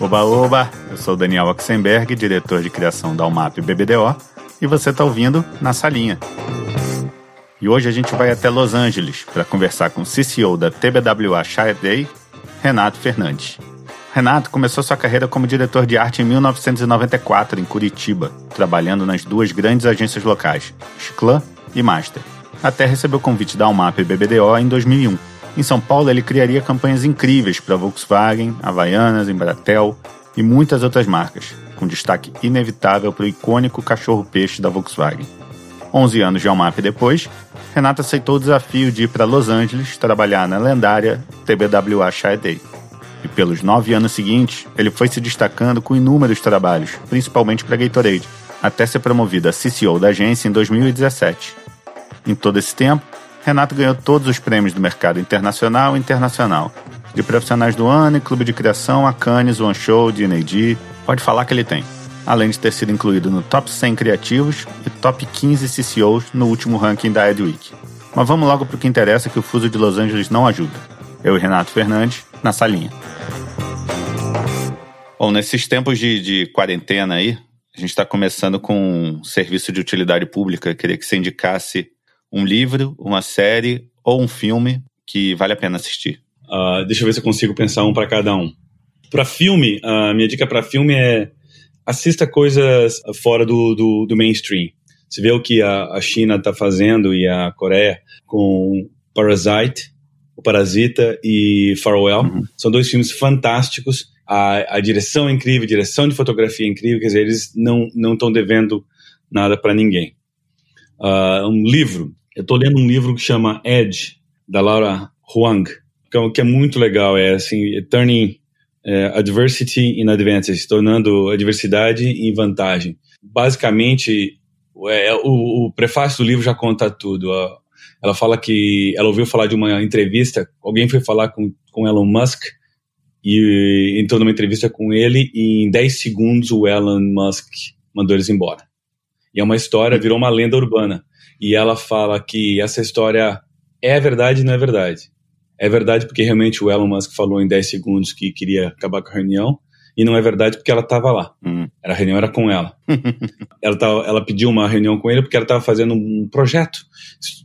Oba, oba! Eu sou Daniel Oxenberg, diretor de criação da UMAP BBDO, e você está ouvindo Na Salinha. E hoje a gente vai até Los Angeles para conversar com o CCO da TBWA Day, Renato Fernandes. Renato começou sua carreira como diretor de arte em 1994 em Curitiba, trabalhando nas duas grandes agências locais, Chiclan e Master, até receber o convite da UMAP BBDO em 2001 em São Paulo, ele criaria campanhas incríveis para Volkswagen, Havaianas, Embratel e muitas outras marcas, com destaque inevitável para o icônico cachorro-peixe da Volkswagen. 11 anos de Almap depois, Renato aceitou o desafio de ir para Los Angeles trabalhar na lendária TBWA Shy Day. E pelos nove anos seguintes, ele foi se destacando com inúmeros trabalhos, principalmente para Gatorade, até ser promovido a CCO da agência em 2017. Em todo esse tempo, Renato ganhou todos os prêmios do mercado internacional e internacional. De profissionais do ano e clube de criação a Cannes, One Show, D&AD, pode falar que ele tem. Além de ter sido incluído no Top 100 Criativos e Top 15 CCOs no último ranking da Edweek. Mas vamos logo para o que interessa que o fuso de Los Angeles não ajuda. Eu e Renato Fernandes, na salinha. Bom, nesses tempos de, de quarentena aí, a gente está começando com um serviço de utilidade pública. Queria que você indicasse um livro, uma série ou um filme que vale a pena assistir? Uh, deixa eu ver se eu consigo pensar um para cada um. Para filme, a uh, minha dica para filme é assista coisas fora do, do, do mainstream. Você vê o que a, a China está fazendo e a Coreia com Parasite, o Parasita e Farewell. Uhum. São dois filmes fantásticos. A, a direção é incrível, a direção de fotografia é incrível. Quer dizer, eles não estão devendo nada para ninguém. Uh, um livro eu estou lendo um livro que chama Edge, da Laura Huang, é que é muito legal. É assim, Turning é, Adversity in Advantage, tornando adversidade em vantagem. Basicamente, é, o, o, prefácio do livro já conta tudo. Ela fala que ela ouviu falar de uma entrevista, alguém foi falar com, com Elon Musk e entrou numa entrevista com ele e em 10 segundos o Elon Musk mandou eles embora. E é uma história, virou uma lenda urbana e ela fala que essa história é verdade e não é verdade. É verdade porque realmente o Elon Musk falou em 10 segundos que queria acabar com a reunião, e não é verdade porque ela estava lá. Uhum. A reunião era com ela. ela, tava, ela pediu uma reunião com ele porque ela estava fazendo um projeto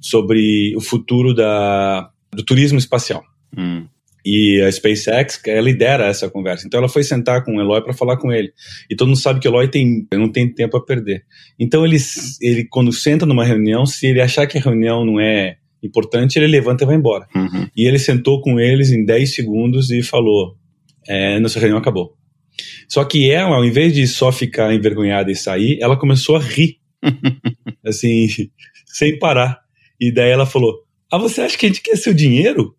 sobre o futuro da, do turismo espacial. Uhum. E a SpaceX lidera essa conversa. Então ela foi sentar com o Eloy para falar com ele. E todo mundo sabe que o Eloy tem, não tem tempo a perder. Então ele, ele, quando senta numa reunião, se ele achar que a reunião não é importante, ele levanta e vai embora. Uhum. E ele sentou com eles em 10 segundos e falou: é, Nossa reunião acabou. Só que ela, ao invés de só ficar envergonhada e sair, ela começou a rir. assim, sem parar. E daí ela falou: Ah, você acha que a gente quer seu dinheiro?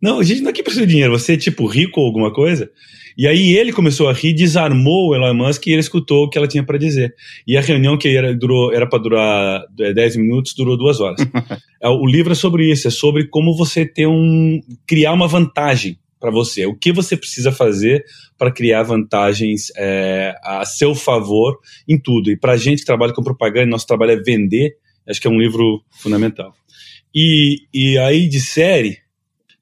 Não, a gente não é que precisa de dinheiro, você é tipo rico ou alguma coisa. E aí ele começou a rir, desarmou o Elon Musk e ele escutou o que ela tinha para dizer. E a reunião que era durou era para durar 10 é, minutos, durou duas horas. É, o livro é sobre isso, é sobre como você ter um criar uma vantagem para você. O que você precisa fazer para criar vantagens é, a seu favor em tudo. E para a gente que trabalha com propaganda, nosso trabalho é vender. Acho que é um livro fundamental. E, e aí de série,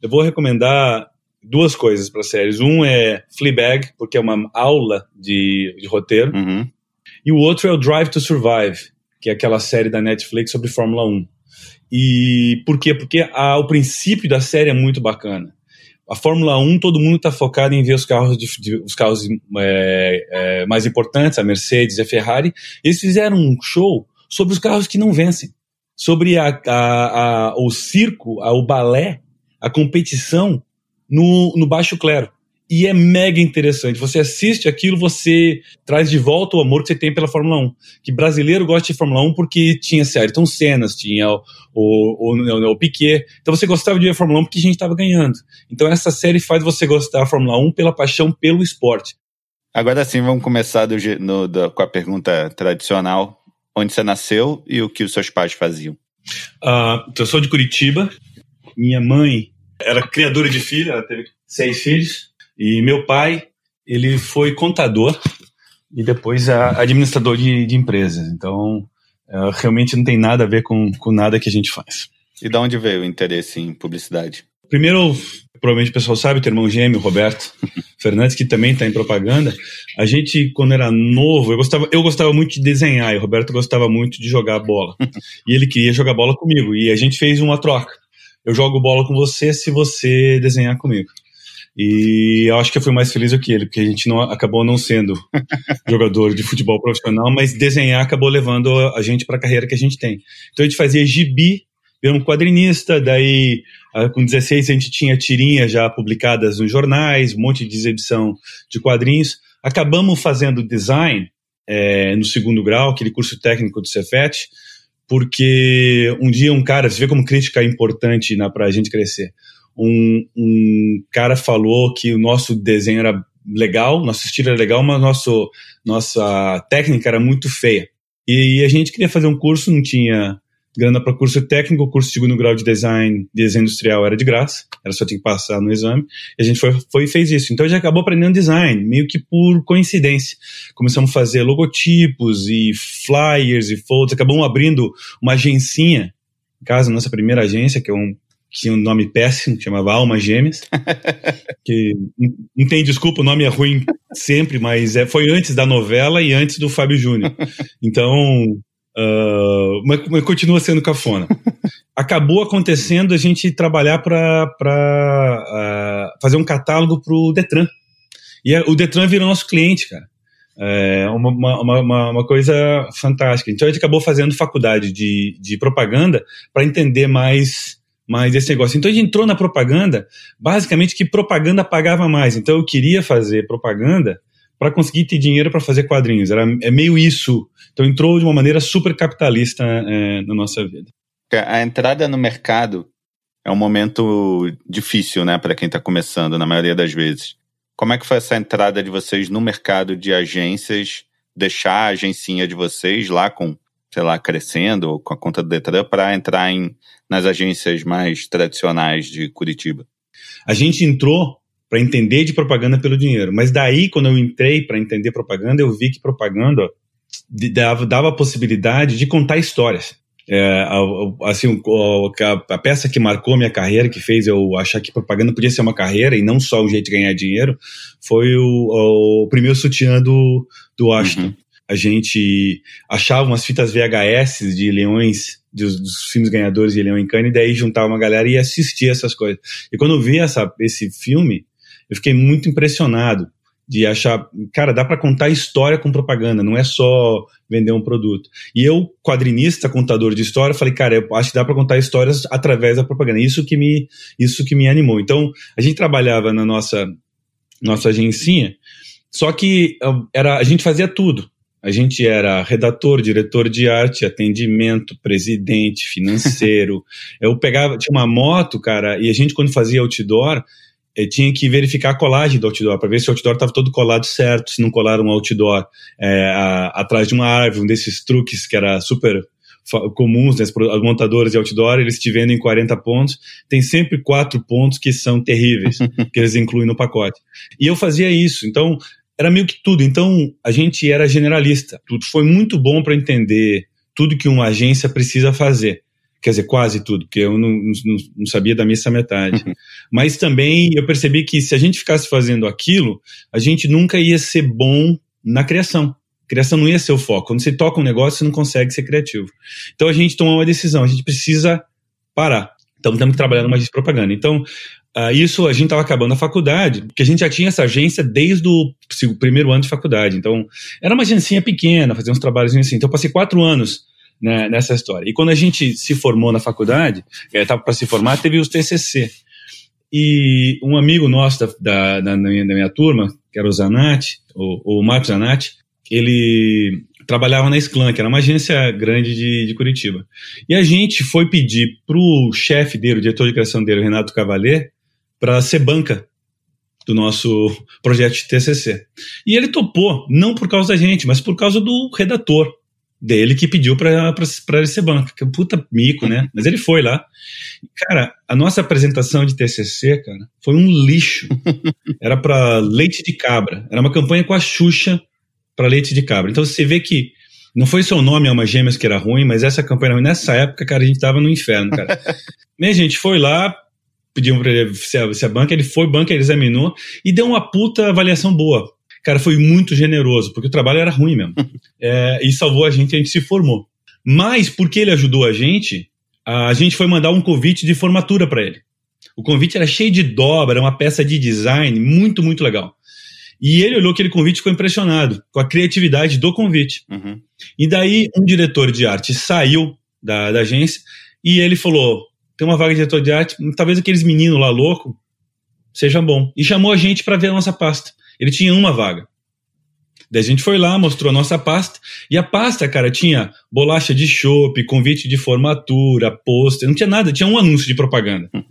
eu vou recomendar duas coisas para séries. Um é Fleabag, porque é uma aula de, de roteiro. Uhum. E o outro é o Drive to Survive, que é aquela série da Netflix sobre Fórmula 1. E por quê? Porque a, o princípio da série é muito bacana. A Fórmula 1, todo mundo está focado em ver os carros, de, de, os carros é, é, mais importantes, a Mercedes e a Ferrari. Eles fizeram um show sobre os carros que não vencem. Sobre a, a, o circo, o balé a competição no, no baixo clero. E é mega interessante. Você assiste aquilo, você traz de volta o amor que você tem pela Fórmula 1. Que brasileiro gosta de Fórmula 1 porque tinha Ayrton Cenas, tinha o, o, o, o Piquet. Então você gostava de ver a Fórmula 1 porque a gente estava ganhando. Então essa série faz você gostar da Fórmula 1 pela paixão pelo esporte. Agora sim, vamos começar do, no, do, com a pergunta tradicional. Onde você nasceu e o que os seus pais faziam? Uh, eu sou de Curitiba, minha mãe era criadora de filha, ela teve seis filhos. E meu pai, ele foi contador e depois administrador de, de empresas. Então, é, realmente não tem nada a ver com, com nada que a gente faz. E de onde veio o interesse em publicidade? Primeiro, provavelmente o pessoal sabe, o irmão gêmeo, Roberto Fernandes, que também está em propaganda, a gente, quando era novo, eu gostava, eu gostava muito de desenhar e o Roberto gostava muito de jogar bola. e ele queria jogar bola comigo. E a gente fez uma troca. Eu jogo bola com você se você desenhar comigo. E eu acho que eu fui mais feliz do que ele, porque a gente não, acabou não sendo jogador de futebol profissional, mas desenhar acabou levando a gente para a carreira que a gente tem. Então a gente fazia gibi, eu um quadrinista, daí ah, com 16 a gente tinha tirinhas já publicadas nos jornais, um monte de exibição de quadrinhos. Acabamos fazendo design é, no segundo grau, aquele curso técnico do Cefet, porque um dia um cara, você vê como crítica é importante para a gente crescer um, um cara falou que o nosso desenho era legal, nosso estilo era legal, mas nosso, nossa técnica era muito feia. E, e a gente queria fazer um curso, não tinha grana para curso técnico, o curso de segundo grau de design, desenho industrial era de graça, era só tinha que passar no exame, e a gente foi, foi e fez isso. Então a gente acabou aprendendo design, meio que por coincidência. Começamos a fazer logotipos e flyers e fotos, acabamos abrindo uma agencinha, em casa, nossa primeira agência, que é um tinha um nome péssimo, chamava Alma Gêmeas. que não tem desculpa, o nome é ruim sempre, mas é, foi antes da novela e antes do Fábio Júnior. Então, uh, mas, mas, continua sendo cafona. Acabou acontecendo a gente trabalhar para uh, ah, fazer um catálogo para o Detran. E a, o Detran virou nosso cliente, cara. É uma, uma, uma, uma, coisa fantástica. Então a gente acabou fazendo faculdade de, de propaganda para entender mais mais esse negócio. Então a gente entrou na propaganda, basicamente que propaganda pagava mais. Então eu queria fazer propaganda para conseguir ter dinheiro para fazer quadrinhos. Era, é meio isso. Então entrou de uma maneira super capitalista é, na nossa vida. A entrada no mercado é um momento difícil, né, para quem está começando, na maioria das vezes. Como é que foi essa entrada de vocês no mercado de agências? Deixar a agencinha de vocês lá com sei lá, crescendo com a conta do Detran para entrar em, nas agências mais tradicionais de Curitiba? A gente entrou para entender de propaganda pelo dinheiro, mas daí, quando eu entrei para entender propaganda, eu vi que propaganda dava, dava a possibilidade de contar histórias. É, assim, a, peça que marcou minha carreira, que fez eu achar que propaganda podia ser uma carreira e não só um jeito de ganhar dinheiro, foi o, o primeiro sutiã do, do Washington. Uhum a gente achava umas fitas VHS de leões, dos, dos filmes ganhadores de Leão em Cannes, e daí juntava uma galera e assistia essas coisas. E quando eu vi essa, esse filme, eu fiquei muito impressionado de achar, cara, dá para contar história com propaganda, não é só vender um produto. E eu, quadrinista, contador de história, falei, cara, eu acho que dá para contar histórias através da propaganda. Isso que me, isso que me animou. Então, a gente trabalhava na nossa nossa agencinha, só que era a gente fazia tudo. A gente era redator, diretor de arte, atendimento, presidente, financeiro. eu pegava, tinha uma moto, cara, e a gente, quando fazia outdoor, eh, tinha que verificar a colagem do outdoor, para ver se o outdoor estava todo colado certo, se não colaram um outdoor é, a, atrás de uma árvore, um desses truques que era super comuns, né, os montadores de outdoor, eles te vendem 40 pontos, tem sempre quatro pontos que são terríveis, que eles incluem no pacote. E eu fazia isso, então era meio que tudo. Então, a gente era generalista. Tudo foi muito bom para entender tudo que uma agência precisa fazer. Quer dizer, quase tudo, porque eu não, não, não sabia da missa metade. Mas também eu percebi que se a gente ficasse fazendo aquilo, a gente nunca ia ser bom na criação. criação não ia ser o foco. Quando você toca um negócio, você não consegue ser criativo. Então a gente tomou uma decisão, a gente precisa parar. Então temos que trabalhar numa agência de propaganda. Então, Uh, isso a gente estava acabando a faculdade, porque a gente já tinha essa agência desde o primeiro ano de faculdade. Então, era uma agência pequena, fazia uns trabalhos assim. Então, eu passei quatro anos né, nessa história. E quando a gente se formou na faculdade, estava para se formar, teve os TCC. E um amigo nosso da, da, da, minha, da minha, turma, que era o Zanatti, o, o Marcos Zanatti, ele trabalhava na Sclan, que era uma agência grande de, de Curitiba. E a gente foi pedir para o chefe dele, o diretor de criação dele, Renato Cavalier, para ser banca do nosso projeto de TCC. E ele topou, não por causa da gente, mas por causa do redator dele que pediu para ele ser banca. Que é puta mico, né? Mas ele foi lá. Cara, a nossa apresentação de TCC, cara, foi um lixo. Era para leite de cabra. Era uma campanha com a Xuxa para leite de cabra. Então você vê que não foi seu nome Alma Gêmeas que era ruim, mas essa campanha ruim. Nessa época, cara, a gente tava no inferno, cara. Minha gente foi lá, pediam para ele se a, se a banca, ele foi banca, ele examinou e deu uma puta avaliação boa. Cara, foi muito generoso, porque o trabalho era ruim mesmo. é, e salvou a gente, a gente se formou. Mas, porque ele ajudou a gente, a gente foi mandar um convite de formatura para ele. O convite era cheio de dobra, era uma peça de design muito, muito legal. E ele olhou aquele convite e ficou impressionado com a criatividade do convite. Uhum. E daí um diretor de arte saiu da, da agência e ele falou: tem uma vaga de diretor de arte, talvez aqueles meninos lá louco seja bom. E chamou a gente para ver a nossa pasta. Ele tinha uma vaga. Daí a gente foi lá, mostrou a nossa pasta, e a pasta, cara, tinha bolacha de chopp, convite de formatura, pôster, não tinha nada, tinha um anúncio de propaganda. Hum.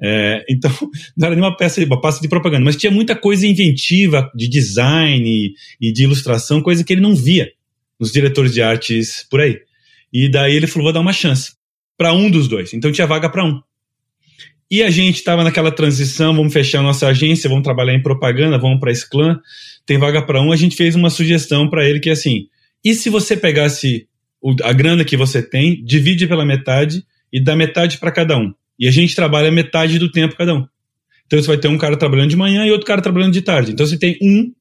É, então, não era nenhuma peça, uma pasta de propaganda, mas tinha muita coisa inventiva de design e, e de ilustração, coisa que ele não via nos diretores de artes por aí. E daí ele falou: vou dar uma chance para um dos dois. Então tinha vaga para um. E a gente estava naquela transição, vamos fechar nossa agência, vamos trabalhar em propaganda, vamos para esse clã, tem vaga para um. A gente fez uma sugestão para ele que é assim: e se você pegasse a grana que você tem, divide pela metade e dá metade para cada um? E a gente trabalha metade do tempo cada um. Então você vai ter um cara trabalhando de manhã e outro cara trabalhando de tarde. Então você tem um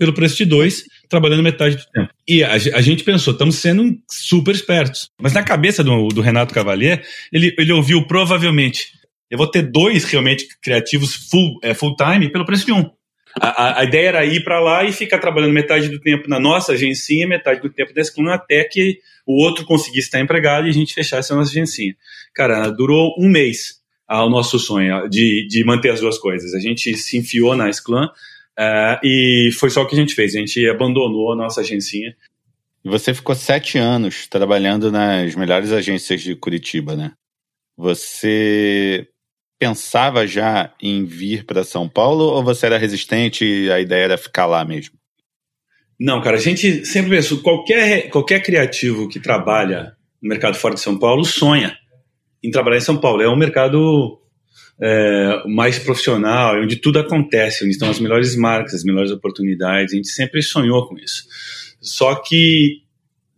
pelo preço de dois, trabalhando metade do tempo. E a, a gente pensou, estamos sendo super espertos. Mas na cabeça do, do Renato Cavalier, ele, ele ouviu provavelmente, eu vou ter dois realmente criativos full, é, full time pelo preço de um. A, a, a ideia era ir para lá e ficar trabalhando metade do tempo na nossa agência, metade do tempo da Escluna, até que o outro conseguisse estar empregado e a gente fechasse a nossa agência. Cara, durou um mês o nosso sonho de, de manter as duas coisas. A gente se enfiou na Esclan uh, e foi só o que a gente fez. A gente abandonou a nossa agência. E você ficou sete anos trabalhando nas melhores agências de Curitiba, né? Você pensava já em vir para São Paulo ou você era resistente e a ideia era ficar lá mesmo? Não, cara, a gente sempre pensou, qualquer, qualquer criativo que trabalha no mercado fora de São Paulo sonha em trabalhar em São Paulo. É um mercado é, mais profissional, onde tudo acontece, onde estão as melhores marcas, as melhores oportunidades. A gente sempre sonhou com isso. Só que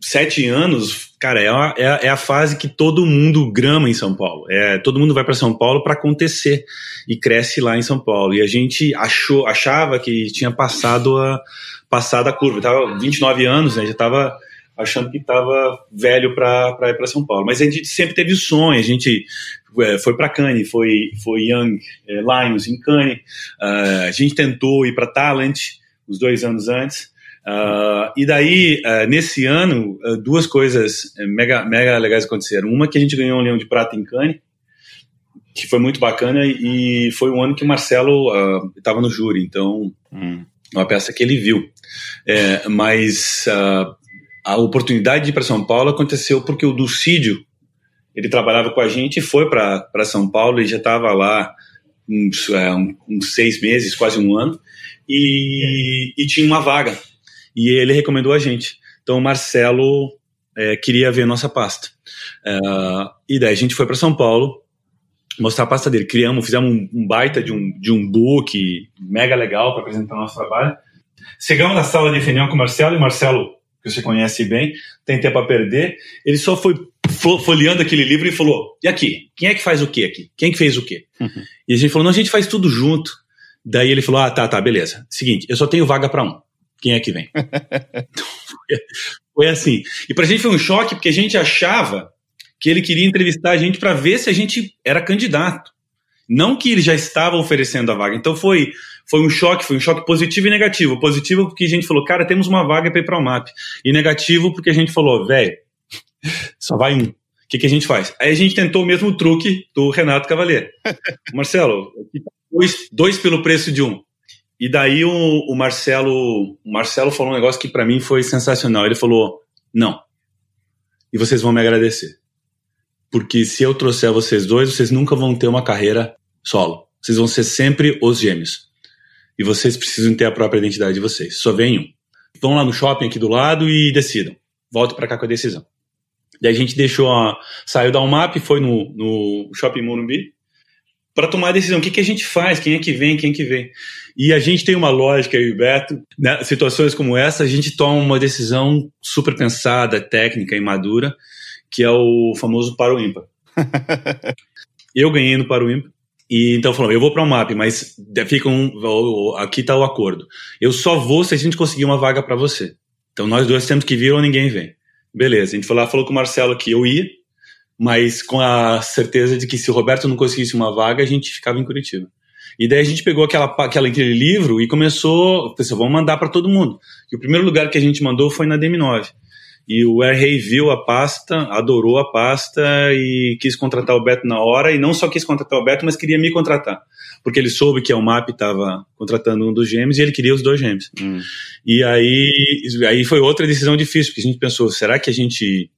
sete anos, cara, é a, é, é a fase que todo mundo grama em São Paulo. É, todo mundo vai para São Paulo para acontecer e cresce lá em São Paulo. E a gente achou, achava que tinha passado a, passado a curva. Eu tava 29 anos, né? Já estava achando que estava velho para ir para São Paulo. Mas a gente sempre teve o sonho. A gente é, foi para Cannes, foi foi Young é, Lions em Cannes. Uh, a gente tentou ir para Talent uns dois anos antes. Uh, e daí, uh, nesse ano, uh, duas coisas mega, mega legais aconteceram. Uma que a gente ganhou um leão de prata em Cannes, que foi muito bacana, e foi um ano que o Marcelo estava no júri, então, hum. uma peça que ele viu. É, mas a oportunidade de ir para São Paulo aconteceu porque o Dulcídio, ele trabalhava com a gente e foi para São Paulo e já estava lá uns, é, uns, seis meses, quase um ano, e, e tinha uma vaga e ele recomendou a gente. Então o Marcelo é, queria ver nossa pasta. É, e daí a gente foi para São Paulo mostrar a pasta dele. Criamos, fizemos um, um, baita de um, de um book mega legal para apresentar nosso trabalho. Chegamos na sala de reunião com o Marcelo, e o Marcelo, que você conhece bem, tem tempo a perder, ele só foi folheando aquele livro e falou: E aqui? Quem é que faz o que aqui? Quem que fez o quê? Uhum. E a gente falou: Não, a gente faz tudo junto. Daí ele falou: Ah, tá, tá, beleza. Seguinte, eu só tenho vaga para um quem é que vem. foi assim. E pra gente foi um choque, porque a gente achava que ele queria entrevistar a gente para ver se a gente era candidato. Não que ele já estava oferecendo a vaga. Então foi, foi um choque, foi um choque positivo e negativo. Positivo porque a gente falou, cara, temos uma vaga para ir para o MAP. E negativo porque a gente falou, velho, só vai um. O que, que a gente faz? Aí a gente tentou o mesmo truque do Renato Cavalier. Marcelo, tá dois, dois pelo preço de um. E daí o, o Marcelo, o Marcelo falou um negócio que para mim foi sensacional. Ele falou: "Não. E vocês vão me agradecer. Porque se eu trouxer vocês dois, vocês nunca vão ter uma carreira solo. Vocês vão ser sempre os gêmeos. E vocês precisam ter a própria identidade de vocês. Só vem um. Vão lá no shopping aqui do lado e decidam. Volte para cá com a decisão. Daí a gente deixou a, saiu da UMAP, foi no, no Shopping Morumbi para tomar a decisão. O que, que a gente faz? Quem é que vem? Quem é que vem? E a gente tem uma lógica, eu e o Beto, né? situações como essa, a gente toma uma decisão super pensada, técnica e madura, que é o famoso paro ímpar. eu ganhei no paro ímpar E então falou, eu vou para o MAP, mas fica um, aqui está o acordo. Eu só vou se a gente conseguir uma vaga para você. Então nós dois temos que vir ou ninguém vem. Beleza, a gente falou, falou com o Marcelo que eu ia, mas com a certeza de que se o Roberto não conseguisse uma vaga, a gente ficava em Curitiba. E daí a gente pegou aquela, aquela, aquele livro e começou, pensou, vamos mandar para todo mundo. E o primeiro lugar que a gente mandou foi na DM9. E o Air viu a pasta, adorou a pasta e quis contratar o Beto na hora. E não só quis contratar o Beto, mas queria me contratar. Porque ele soube que a UMAP estava contratando um dos gêmeos e ele queria os dois gêmeos. Hum. E aí, aí foi outra decisão difícil, porque a gente pensou: será que a gente.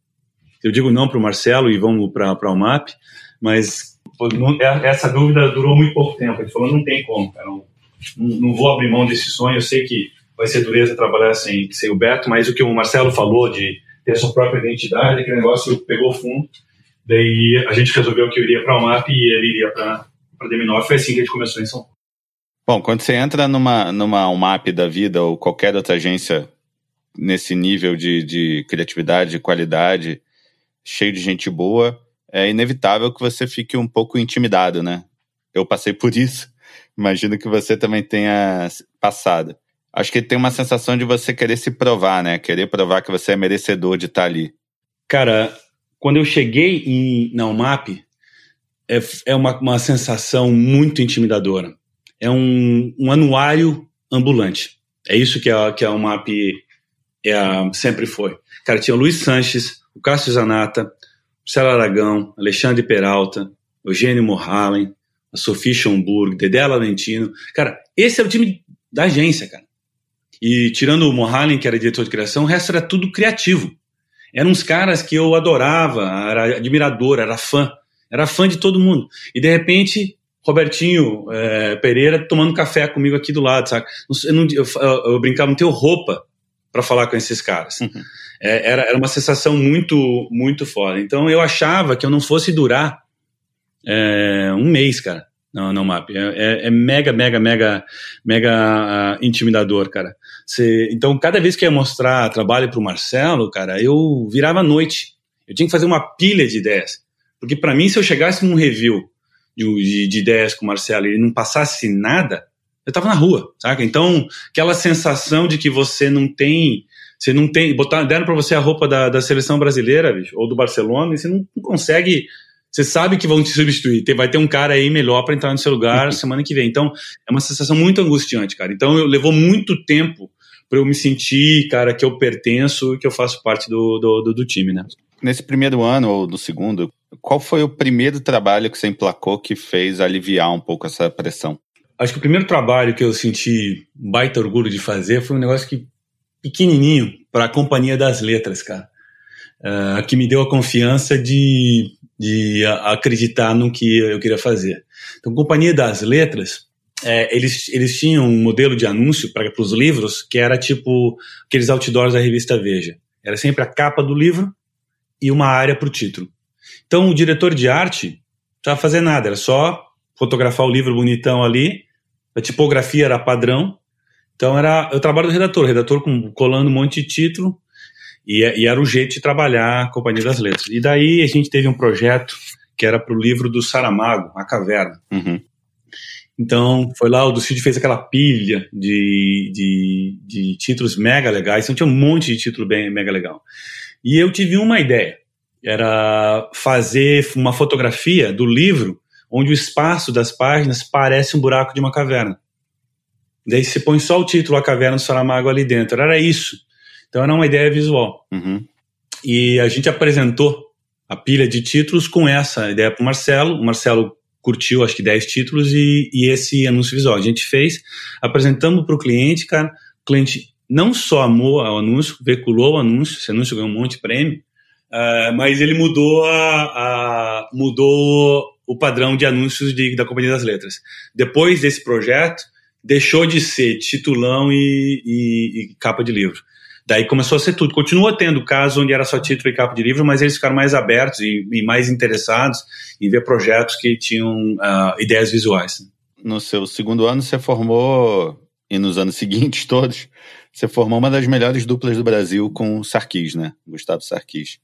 Eu digo não para o Marcelo e vamos para a UMAP, mas é, essa dúvida durou muito pouco tempo. Ele falou: não tem como, cara. Não, não vou abrir mão desse sonho. Eu sei que vai ser dureza trabalhar sem, sem o Beto, mas o que o Marcelo falou de ter sua própria identidade, aquele negócio pegou fundo. Daí a gente resolveu que eu iria para o MAP e ele iria para a DM9. Foi assim que a gente começou em São Paulo. Bom, quando você entra numa, numa UMAP da vida ou qualquer outra agência nesse nível de, de criatividade, qualidade, cheio de gente boa, é inevitável que você fique um pouco intimidado, né? Eu passei por isso, imagino que você também tenha passado acho que tem uma sensação de você querer se provar, né? Querer provar que você é merecedor de estar ali. Cara, quando eu cheguei em, na UMAP, é, é uma, uma sensação muito intimidadora. É um, um anuário ambulante. É isso que a, que a UMAP é sempre foi. Cara, tinha o Luiz Sanches, o Cássio Zanata, Marcelo Aragão, Alexandre Peralta, Eugênio Morhalen, a Sofia Schomburg, Dedé Laurentino. Cara, esse é o time da agência, cara. E tirando o Mohalen, que era diretor de criação, o resto era tudo criativo. Eram uns caras que eu adorava, era admirador, era fã. Era fã de todo mundo. E de repente, Robertinho é, Pereira tomando café comigo aqui do lado, sabe? Eu, não, eu, eu brincava, não tenho roupa para falar com esses caras. Uhum. É, era, era uma sensação muito, muito foda. Então eu achava que eu não fosse durar é, um mês, cara. Não, não map. É, é, é, mega, mega, mega, mega uh, intimidador, cara. Cê, então, cada vez que eu ia mostrar trabalho pro Marcelo, cara, eu virava à noite. Eu tinha que fazer uma pilha de ideias. Porque para mim, se eu chegasse num review de, de, de, ideias com o Marcelo e ele não passasse nada, eu tava na rua, saca? Então, aquela sensação de que você não tem. Você não tem. Botaram, deram para você a roupa da, da seleção brasileira, bicho, ou do Barcelona, e você não, não consegue você sabe que vão te substituir. Vai ter um cara aí melhor para entrar no seu lugar semana que vem. Então, é uma sensação muito angustiante, cara. Então, eu, levou muito tempo para eu me sentir, cara, que eu pertenço e que eu faço parte do, do, do, do time, né? Nesse primeiro ano ou do segundo, qual foi o primeiro trabalho que você emplacou que fez aliviar um pouco essa pressão? Acho que o primeiro trabalho que eu senti baita orgulho de fazer foi um negócio que pequenininho para a Companhia das Letras, cara. Uh, que me deu a confiança de de acreditar no que eu queria fazer. Então, Companhia das Letras, é, eles, eles tinham um modelo de anúncio para os livros que era tipo aqueles outdoors da revista Veja. Era sempre a capa do livro e uma área para o título. Então, o diretor de arte não precisava fazer nada, era só fotografar o livro bonitão ali, a tipografia era padrão. Então, era o trabalho do redator, redator com, colando um monte de título, e, e, era o jeito de trabalhar a Companhia das Letras. E daí a gente teve um projeto que era para o livro do Saramago, A Caverna. Uhum. Então, foi lá, o Ducide fez aquela pilha de, de, de, títulos mega legais. Então, tinha um monte de título bem mega legal. E eu tive uma ideia. Era fazer uma fotografia do livro onde o espaço das páginas parece um buraco de uma caverna. Daí você põe só o título A Caverna do Saramago ali dentro. Era isso. Então era uma ideia visual. Uhum. E a gente apresentou a pilha de títulos com essa ideia para o Marcelo. O Marcelo curtiu acho que 10 títulos e, e esse anúncio visual. A gente fez, apresentamos para o cliente, cara. O cliente não só amou o anúncio, veiculou o anúncio, esse anúncio ganhou um monte de prêmio, uh, mas ele mudou, a, a, mudou o padrão de anúncios de, da Companhia das Letras. Depois desse projeto, deixou de ser titulão e, e, e capa de livro. Daí começou a ser tudo. Continua tendo casos onde era só título e capa de livro, mas eles ficaram mais abertos e, e mais interessados em ver projetos que tinham uh, ideias visuais. No seu segundo ano, você formou, e nos anos seguintes todos, você formou uma das melhores duplas do Brasil com o Sarkis, né? Gustavo Sarkis.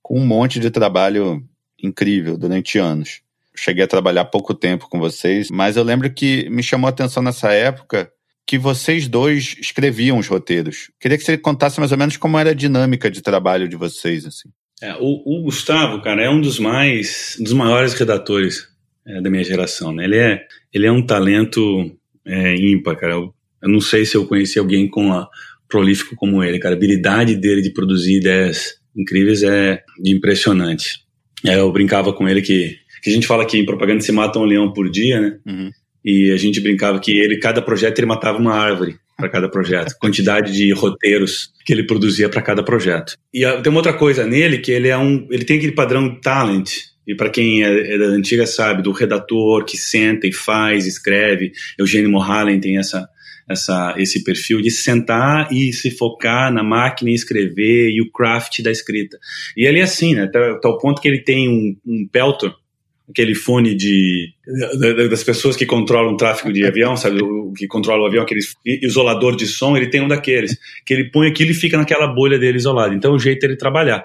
Com um monte de trabalho incrível durante anos. Cheguei a trabalhar pouco tempo com vocês, mas eu lembro que me chamou a atenção nessa época que vocês dois escreviam os roteiros. Queria que você contasse mais ou menos como era a dinâmica de trabalho de vocês, assim. É, o, o, Gustavo, cara, é um dos mais, dos maiores redatores é, da minha geração, né? Ele é, ele é um talento é, ímpar, cara. Eu, eu, não sei se eu conheci alguém com a prolífico como ele, cara. A habilidade dele de produzir ideias incríveis é impressionante. É, eu brincava com ele que, que a gente fala que em propaganda se mata um leão por dia, né? Uhum. E a gente brincava que ele, cada projeto, ele matava uma árvore para cada projeto, quantidade de roteiros que ele produzia para cada projeto. E uh, tem uma outra coisa nele que ele é um, ele tem aquele padrão talent. E para quem é, é, da antiga sabe, do redator que senta e faz, escreve. Eugênio Mohallen tem essa essa, esse perfil de sentar e se focar na máquina e escrever e o craft da escrita. E ele é assim, né? Tá, tá ponto que ele tem um, um Peltor, aquele fone de das pessoas que controlam o tráfego de avião, sabe, o que controla o avião, aquele isolador de som, ele tem um daqueles, que ele põe aquilo e fica naquela bolha dele isolado. Então, o jeito dele trabalhar.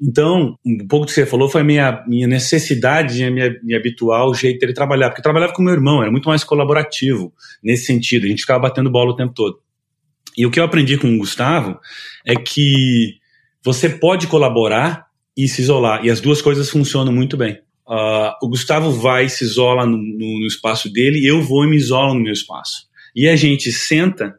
Então, um pouco do que você falou foi a minha, minha necessidade de me, me habituar ao jeito dele trabalhar, porque eu trabalhava com meu irmão, era muito mais colaborativo nesse sentido, a gente ficava batendo bola o tempo todo. E o que eu aprendi com o Gustavo é que você pode colaborar e se isolar, e as duas coisas funcionam muito bem. Uh, o Gustavo vai e se isola no, no, no espaço dele, eu vou e me isolo no meu espaço. E a gente senta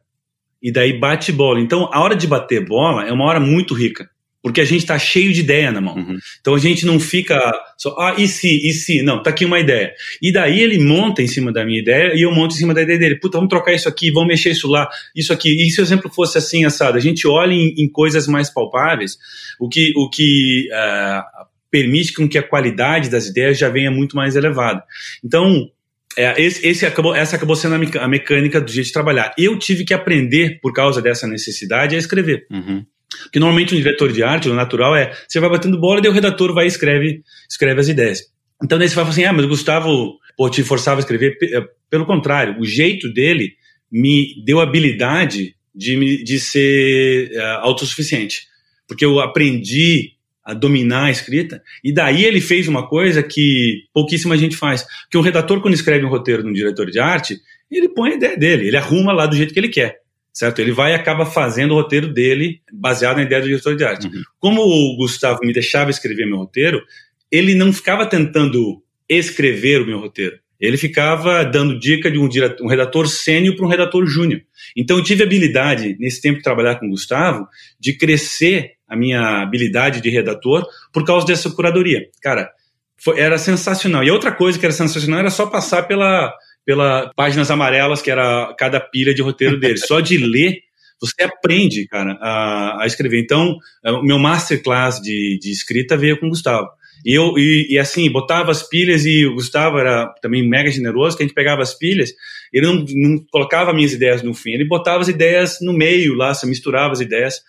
e daí bate bola. Então, a hora de bater bola é uma hora muito rica, porque a gente está cheio de ideia na mão. Uhum. Então a gente não fica só, ah, e se, e se? Não, tá aqui uma ideia. E daí ele monta em cima da minha ideia e eu monto em cima da ideia dele. Puta, vamos trocar isso aqui, vamos mexer isso lá, isso aqui. E se o exemplo fosse assim, assado? A gente olha em, em coisas mais palpáveis, o que, o que uh, permite com que a qualidade das ideias já venha muito mais elevada. Então, é, esse, esse, acabou, essa acabou sendo a, mecânica do jeito de trabalhar. Eu tive que aprender, por causa dessa necessidade, a escrever. Uhum. Porque normalmente um diretor de arte, o natural é, você vai batendo bola e o redator vai e escreve, escreve as ideias. Então daí você vai falar assim, ah, mas o Gustavo pô, te forçava a escrever. É, pelo contrário, o jeito dele me deu habilidade de, de ser uh, autossuficiente. Porque eu aprendi a dominar a escrita. E daí ele fez uma coisa que pouquíssima gente faz. Que um redator, quando escreve um roteiro de um diretor de arte, ele põe a ideia dele, ele arruma lá do jeito que ele quer. Certo? Ele vai e acaba fazendo o roteiro dele baseado na ideia do diretor de arte. Uhum. Como o Gustavo me deixava escrever meu roteiro, ele não ficava tentando escrever o meu roteiro. Ele ficava dando dica de um, diretor, um redator sênior para um redator júnior. Então eu tive habilidade, nesse tempo de trabalhar com o Gustavo, de crescer a minha habilidade de redator por causa dessa curadoria. Cara, foi, era sensacional. E outra coisa que era sensacional era só passar pela, pela páginas amarelas, que era cada pilha de roteiro dele. Só de ler, você aprende, cara, a, a escrever. Então, é, o meu masterclass de, de escrita veio com o Gustavo. E eu, e, e, assim, botava as pilhas e o Gustavo era também mega generoso, que a gente pegava as pilhas, ele não, não colocava minhas ideias no fim, ele botava as ideias no meio lá, se misturava as ideias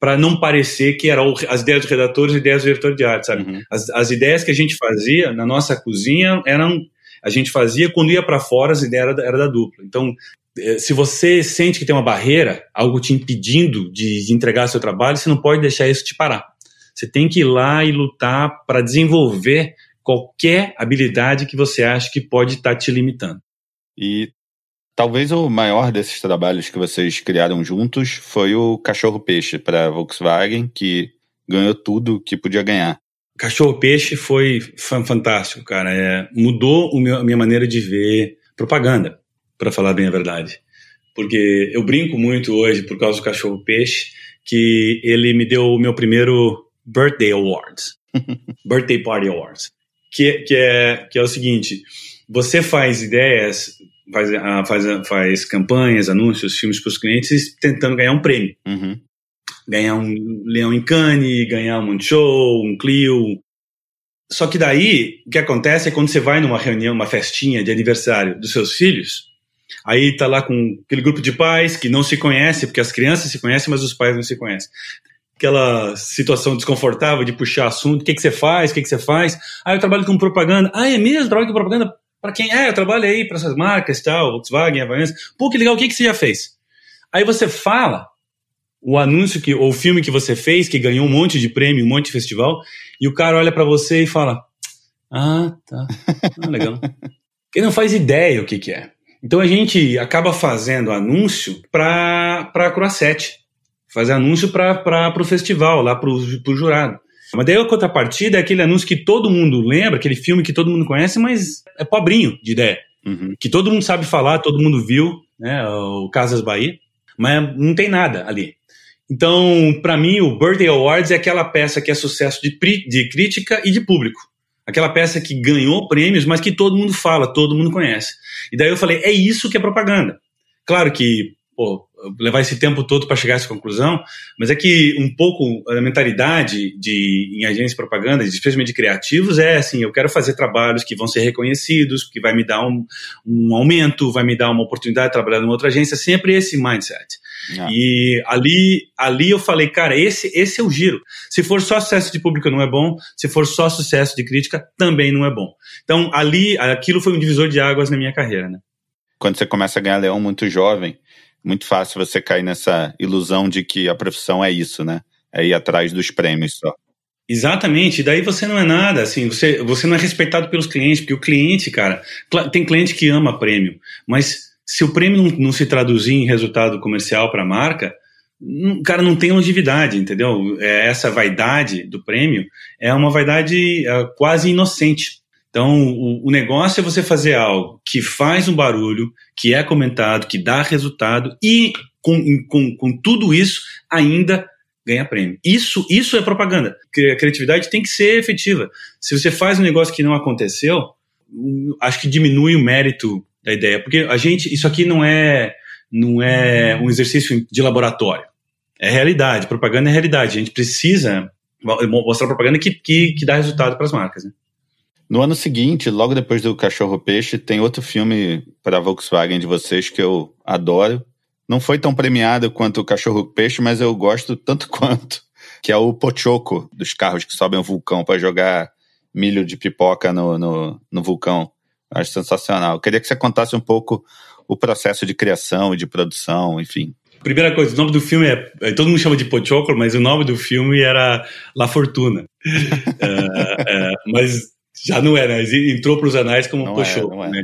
para não parecer que eram as ideias dos redatores e ideias do diretor de arte, sabe? Uhum. As, as ideias que a gente fazia na nossa cozinha eram a gente fazia quando ia para fora as ideias era, era da dupla. Então, eh, se você sente que tem uma barreira, algo te impedindo de entregar seu trabalho, você não pode deixar isso te parar. Você tem que ir lá e lutar para desenvolver qualquer habilidade que você acha que pode estar tá te limitando. E Talvez o maior desses trabalhos que vocês criaram juntos foi o Cachorro Peixe para Volkswagen, que ganhou tudo que podia ganhar. Cachorro Peixe foi fantástico, cara. É, mudou meu, a minha maneira de ver propaganda, para falar bem a verdade. Porque eu brinco muito hoje, por causa do Cachorro Peixe, que ele me deu o meu primeiro Birthday Awards. birthday Party Awards. Que, que, é, que é o seguinte: você faz ideias faz, ah, faz, faz campanhas, anúncios, filmes para os clientes tentando ganhar um prêmio. Uhum. Ganhar um Leão em Cannes, ganhar um show, um Clio. Só que daí, o que acontece é quando você vai numa reunião, uma festinha de aniversário dos seus filhos, aí tá lá com aquele grupo de pais que não se conhece, porque as crianças se conhecem, mas os pais não se conhecem. Aquela situação desconfortável de puxar assunto, o que, que você faz, o que, que você faz? Ah, eu trabalho com propaganda. Ah, é mesmo? Trabalho com propaganda? Para quem é, eu trabalho aí para essas marcas tal, Volkswagen, Havaianas. Pô, que legal, o que, que você já fez? Aí você fala o anúncio que, ou o filme que você fez, que ganhou um monte de prêmio, um monte de festival, e o cara olha para você e fala: Ah, tá. Ah, legal. Ele não faz ideia o que, que é. Então a gente acaba fazendo anúncio para a Croissete, fazer anúncio para o festival, lá para o jurado. Mas daí a contrapartida é aquele anúncio que todo mundo lembra, aquele filme que todo mundo conhece, mas é pobrinho de ideia. Uhum. Que todo mundo sabe falar, todo mundo viu, né? O Casas Bahia, mas não tem nada ali. Então, para mim, o Birthday Awards é aquela peça que é sucesso de, de crítica e de público. Aquela peça que ganhou prêmios, mas que todo mundo fala, todo mundo conhece. E daí eu falei, é isso que é propaganda. Claro que pô, levar esse tempo todo para chegar a essa conclusão, mas é que um pouco a mentalidade de em agências de propaganda, especialmente de criativos, é assim, eu quero fazer trabalhos que vão ser reconhecidos, que vai me dar um, um aumento, vai me dar uma oportunidade de trabalhar numa outra agência, sempre esse mindset. Ah. E ali, ali eu falei, cara, esse, esse é o giro. Se for só sucesso de público não é bom, se for só sucesso de crítica também não é bom. Então ali, aquilo foi um divisor de águas na minha carreira, né? Quando você começa a ganhar leão muito jovem, muito fácil você cair nessa ilusão de que a profissão é isso, né? É ir atrás dos prêmios só. Exatamente, daí você não é nada, assim, você, você não é respeitado pelos clientes, porque o cliente, cara, tem cliente que ama prêmio, mas se o prêmio não, não se traduzir em resultado comercial para a marca, o cara não tem longevidade, entendeu? É, essa vaidade do prêmio é uma vaidade é, quase inocente. Então, o, o, negócio é você fazer algo que faz um barulho, que é comentado, que dá resultado e com, com, com tudo isso ainda ganha prêmio. Isso, isso é propaganda. A criatividade tem que ser efetiva. Se você faz um negócio que não aconteceu, acho que diminui o mérito da ideia, porque a gente, isso aqui não é, não é um exercício de laboratório. É realidade. Propaganda é realidade. A gente precisa mostrar propaganda que, que, que dá resultado para as marcas. Né? No ano seguinte, logo depois do Cachorro Peixe, tem outro filme para a Volkswagen de vocês que eu adoro. Não foi tão premiado quanto o Cachorro Peixe, mas eu gosto tanto quanto, que é o Pochoco, dos carros que sobem o vulcão para jogar milho de pipoca no, no, no vulcão. Acho sensacional. Eu queria que você contasse um pouco o processo de criação e de produção, enfim. Primeira coisa, o nome do filme é. é todo mundo chama de Pochoclo, mas o nome do filme era La Fortuna. uh, uh, mas já não é, né? Entrou para os anais como não é, é. né,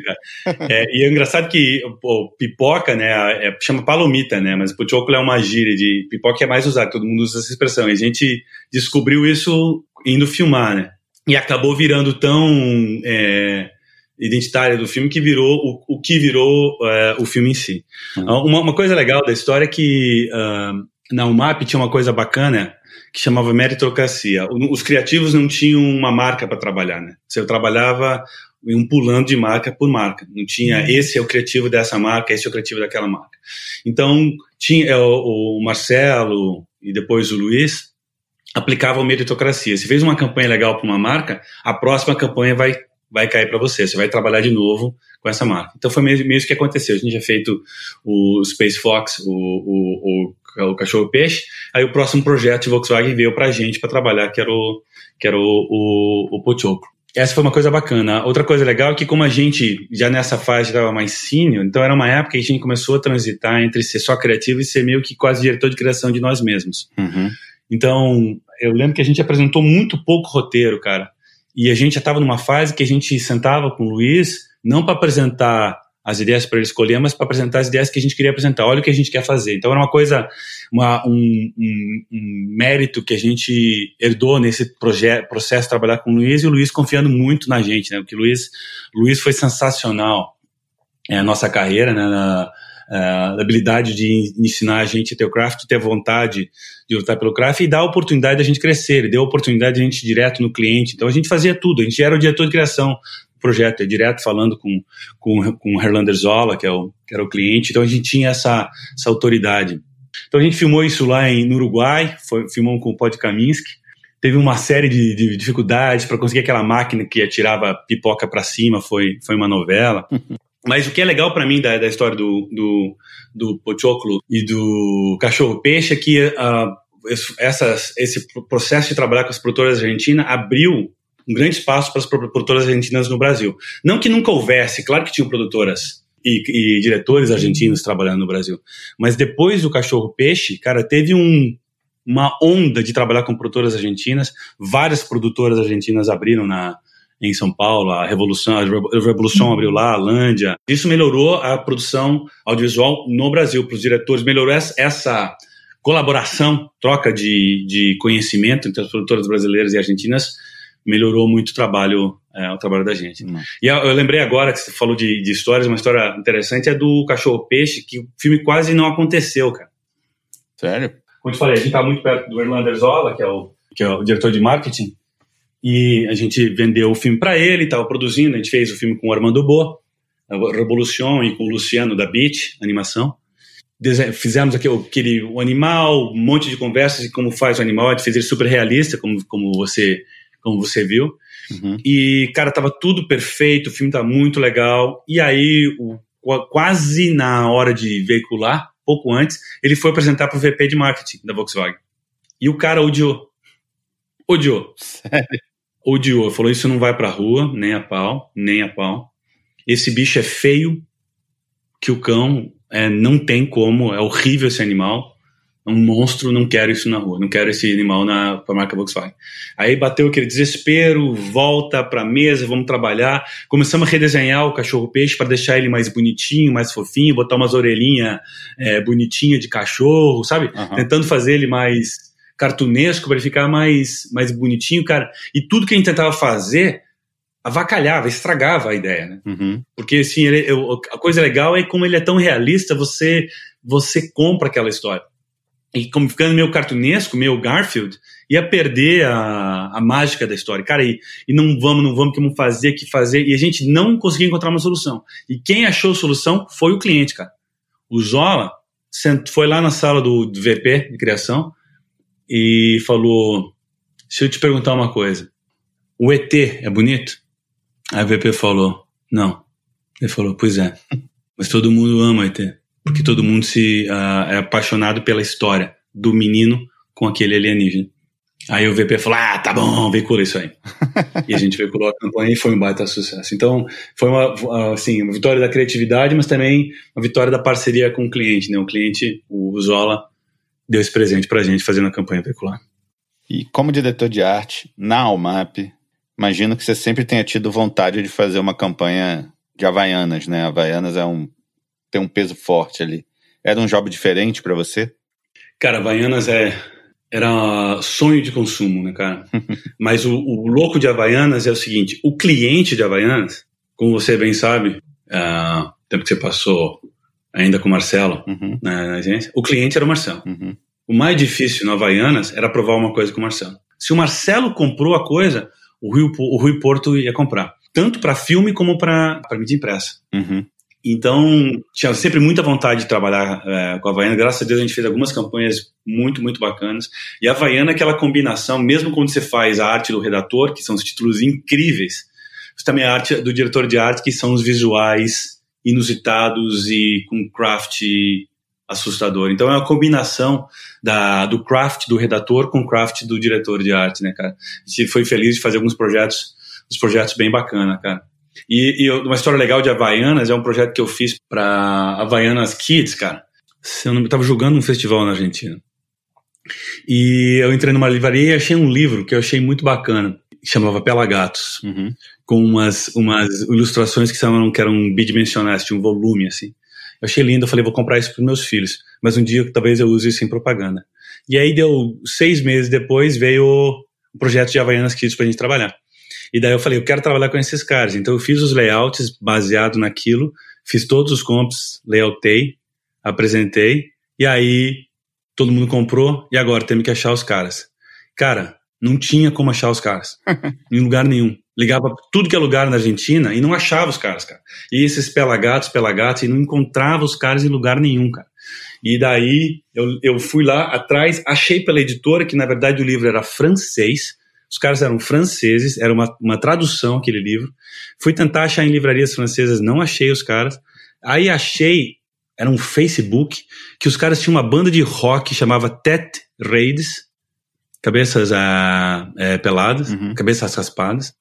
é, e é engraçado que pô, pipoca, né? É, chama palomita, né? Mas Pochoclo é uma gíria de pipoca é mais usada, todo mundo usa essa expressão. E a gente descobriu isso indo filmar, né? E acabou virando tão é, identitária do filme que virou o, o que virou é, o filme em si. Uhum. Uma, uma, coisa legal da história é que uh, na UMAP tinha uma coisa bacana que chamava meritocracia. Os criativos não tinham uma marca para trabalhar, né? Você trabalhava um pulando de marca por marca. Não tinha uhum. esse é o criativo dessa marca, esse é o criativo daquela marca. Então, tinha é, o, o Marcelo e depois o Luiz aplicavam meritocracia. Se fez uma campanha legal para uma marca, a próxima campanha vai vai cair para você. Você vai trabalhar de novo com essa marca. Então foi meio, meio que aconteceu. A gente já feito o Space Fox, o, o, o, o Cachorro Peixe. Aí o próximo projeto de Volkswagen veio para a gente para trabalhar, que era o, que era o, o, o Pochoclo. Essa foi uma coisa bacana. Outra coisa legal é que como a gente já nessa fase estava mais senior, então era uma época que a gente começou a transitar entre ser só criativo e ser meio que quase diretor de criação de nós mesmos. Uhum. Então, eu lembro que a gente apresentou muito pouco roteiro, cara. E a gente já estava numa fase que a gente sentava com o Luiz, não para apresentar as ideias para ele escolher, mas para apresentar as ideias que a gente queria apresentar. Olha o que a gente quer fazer. Então era uma coisa, uma, um, um, um, mérito que a gente herdou nesse processo de trabalhar com o Luiz e o Luiz confiando muito na gente, né? Porque o Luiz, Luiz foi sensacional é, a nossa carreira, né? Na, a habilidade de ensinar a gente a ter o craft, ter vontade de lutar pelo craft e dar a oportunidade da gente crescer. Deu a oportunidade de a gente ir direto no cliente. Então a gente fazia tudo. A gente era o diretor de criação projeto, é direto falando com, com, com o Herlander Zola, que, é o, que era o cliente. Então a gente tinha essa, essa autoridade. Então a gente filmou isso lá em, no Uruguai, foi, filmamos com o Pod Kaminsky. Teve uma série de, de dificuldades para conseguir aquela máquina que atirava pipoca para cima, foi, foi uma novela. Mas o que é legal para mim da, da história do, do, do Pochoclo e do cachorro-peixe é que uh, essas, esse processo de trabalhar com as produtoras argentinas abriu um grande espaço para as produtoras argentinas no Brasil. Não que nunca houvesse, claro que tinham produtoras e, e diretores argentinos trabalhando no Brasil, mas depois do cachorro-peixe, cara, teve um, uma onda de trabalhar com produtoras argentinas, várias produtoras argentinas abriram na, em São Paulo, a Revolução, a Revolução abriu lá, a Lândia. Isso melhorou a produção audiovisual no Brasil para os diretores, melhorou essa colaboração, troca de, de conhecimento entre as produtoras brasileiras e argentinas, melhorou muito o trabalho, é, o trabalho da gente. Uhum. E eu, eu, lembrei agora que você falou de, de histórias, uma história interessante é do Cachorro Peixe, que o filme quase não aconteceu, cara. Sério? Como eu falei, a gente está muito perto do Erlander Zola, que é o, que é o diretor de marketing, e a gente vendeu o filme para ele, estava produzindo, a gente fez o filme com o Armando Bo, Revolution, e com o Luciano da Beat, animação. Fizemos aquele, aquele o animal, um monte de conversas de como faz o animal, a gente fez ele super realista, como, como, você, como você viu. Uhum. E, cara, tava tudo perfeito, o filme tá muito legal. E aí, o, quase na hora de veicular, pouco antes, ele foi apresentar para o VP de marketing da Volkswagen. E o cara odiou. Odiou. Sério? Odiou. Falou: Isso não vai pra rua, nem a pau, nem a pau. Esse bicho é feio, que o cão é, não tem como, é horrível esse animal. É um monstro, não quero isso na rua, não quero esse animal na pra marca Volkswagen. Aí bateu aquele desespero, volta pra mesa, vamos trabalhar. Começamos a redesenhar o cachorro-peixe para deixar ele mais bonitinho, mais fofinho, botar umas orelhinhas é, bonitinhas de cachorro, sabe? Uhum. Tentando fazer ele mais cartunesco, para ele ficar mais, mais bonitinho, cara. E tudo que a gente tentava fazer avacalhava, estragava a ideia, né? Uhum. Porque, assim, ele, eu, a coisa legal é como ele é tão realista, você, você compra aquela história. E como ficando meio cartunesco, meio Garfield, ia perder a, a mágica da história. Cara, e, e não vamos, não vamos, que vamos fazer, que fazer. E a gente não conseguia encontrar uma solução. E quem achou a solução foi o cliente, cara. O Zola foi lá na sala do, do VP de criação, e falou: Se eu te perguntar uma coisa, o ET é bonito? Aí o VP falou: Não. Ele falou: Pois é, mas todo mundo ama o ET, porque todo mundo se uh, é apaixonado pela história do menino com aquele alienígena. Aí o VP falou: Ah, tá bom, veicula isso aí. e a gente veiculou a campanha e foi um baita sucesso. Então, foi uma, assim, uma vitória da criatividade, mas também uma vitória da parceria com o cliente. Né? O cliente, o Zola, deu esse presente para a gente fazendo a campanha veicular. E como diretor de arte na Almap, imagino que você sempre tenha tido vontade de fazer uma campanha de Havaianas, né? Havaianas é um, tem um peso forte ali. Era um job diferente para você? Cara, Havaianas é, era sonho de consumo, né, cara? Mas o, o, louco de Havaianas é o seguinte: o cliente de Havaianas, como você bem sabe, uh, tempo que você passou ainda com o Marcelo uhum. na, na, agência, o cliente era o Marcelo. Uhum. O mais difícil no Havaianas era provar uma coisa com o Marcelo. Se o Marcelo comprou a coisa, o Rui, o Rui Porto ia comprar. Tanto para filme como para mídia impressa. Uhum. Então, tinha sempre muita vontade de trabalhar é, com a Havaiana. Graças a Deus, a gente fez algumas campanhas muito, muito bacanas. E a Havaiana é aquela combinação, mesmo quando você faz a arte do redator, que são os títulos incríveis, também a arte do diretor de arte, que são os visuais inusitados e com craft assustador. Então é uma combinação da, do craft do redator com o craft do diretor de arte, né, cara? A gente foi feliz de fazer alguns projetos, uns projetos bem bacana, cara. E, e uma história legal de Havaianas é um projeto que eu fiz para Havaianas Kids, cara. Eu não estava jogando um festival na Argentina. E eu entrei numa livraria e achei um livro que eu achei muito bacana, chamava Pelagatos. Uhum com umas, umas ilustrações que, são, que eram bidimensionais, tinha um volume assim. Eu achei lindo, eu falei, vou comprar isso para meus filhos, mas um dia talvez eu use isso em propaganda. E aí deu seis meses depois, veio o projeto de Havaianas Kids para a gente trabalhar. E daí eu falei, eu quero trabalhar com esses caras. Então eu fiz os layouts baseado naquilo, fiz todos os comps, layoutei, apresentei, e aí todo mundo comprou, e agora temos que achar os caras. Cara, não tinha como achar os caras, em lugar nenhum ligava tudo que é lugar na Argentina e não achava os caras, cara. E esses pelagatos, pelagatos, e não encontrava os caras em lugar nenhum, cara. E daí eu, eu fui lá atrás, achei pela editora que na verdade o livro era francês, os caras eram franceses, era uma, uma tradução aquele livro. Fui tentar achar em livrarias francesas, não achei os caras. Aí achei, era um Facebook, que os caras tinham uma banda de rock chamava Tete Raids, cabeças ah, é, peladas, uhum. cabeças raspadas.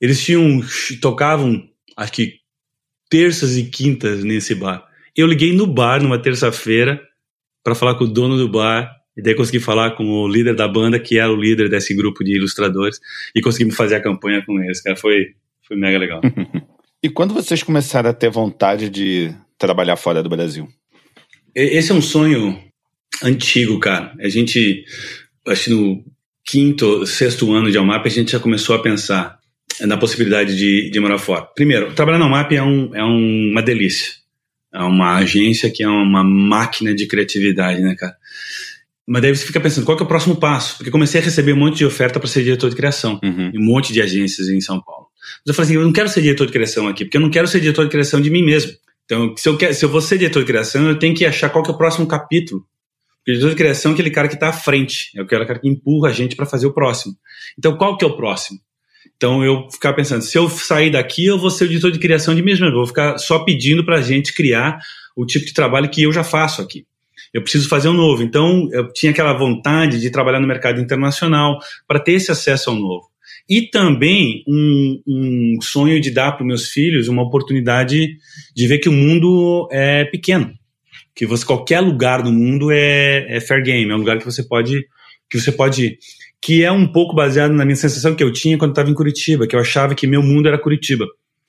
Eles tinham tocavam acho que terças e quintas nesse bar. Eu liguei no bar numa terça-feira para falar com o dono do bar e daí consegui falar com o líder da banda que era o líder desse grupo de ilustradores e conseguimos fazer a campanha com eles. Cara, foi foi mega legal. e quando vocês começaram a ter vontade de trabalhar fora do Brasil? Esse é um sonho antigo, cara. A gente, acho que no quinto, sexto ano de Almap, a gente já começou a pensar na possibilidade de, de morar fora. Primeiro, trabalhar na Almap é, um, é um, uma delícia. É uma agência que é uma máquina de criatividade, né, cara? Mas daí você fica pensando, qual é o próximo passo? Porque comecei a receber um monte de oferta para ser diretor de criação, uhum. em um monte de agências em São Paulo. Mas eu falei assim, eu não quero ser diretor de criação aqui, porque eu não quero ser diretor de criação de mim mesmo. Então, se eu, quero, se eu vou ser diretor de criação, eu tenho que achar qual que é o próximo capítulo. Porque diretor de criação é aquele cara que está à frente, é aquele cara que empurra a gente para fazer o próximo. Então, qual que é o próximo? Então, eu ficava pensando, se eu sair daqui, eu vou ser o diretor de criação de mim mesmo. Eu vou ficar só pedindo para a gente criar o tipo de trabalho que eu já faço aqui eu preciso fazer um novo. Então, eu tinha aquela vontade de trabalhar no mercado internacional para ter esse acesso ao novo. E também um, um sonho de dar para meus filhos uma oportunidade de ver que o mundo é pequeno. Que você, qualquer lugar do mundo é, é fair game, é um lugar que você pode que você pode ir. Que é um pouco baseado na minha sensação que eu tinha quando estava em Curitiba, que eu achava que meu mundo era Curitiba.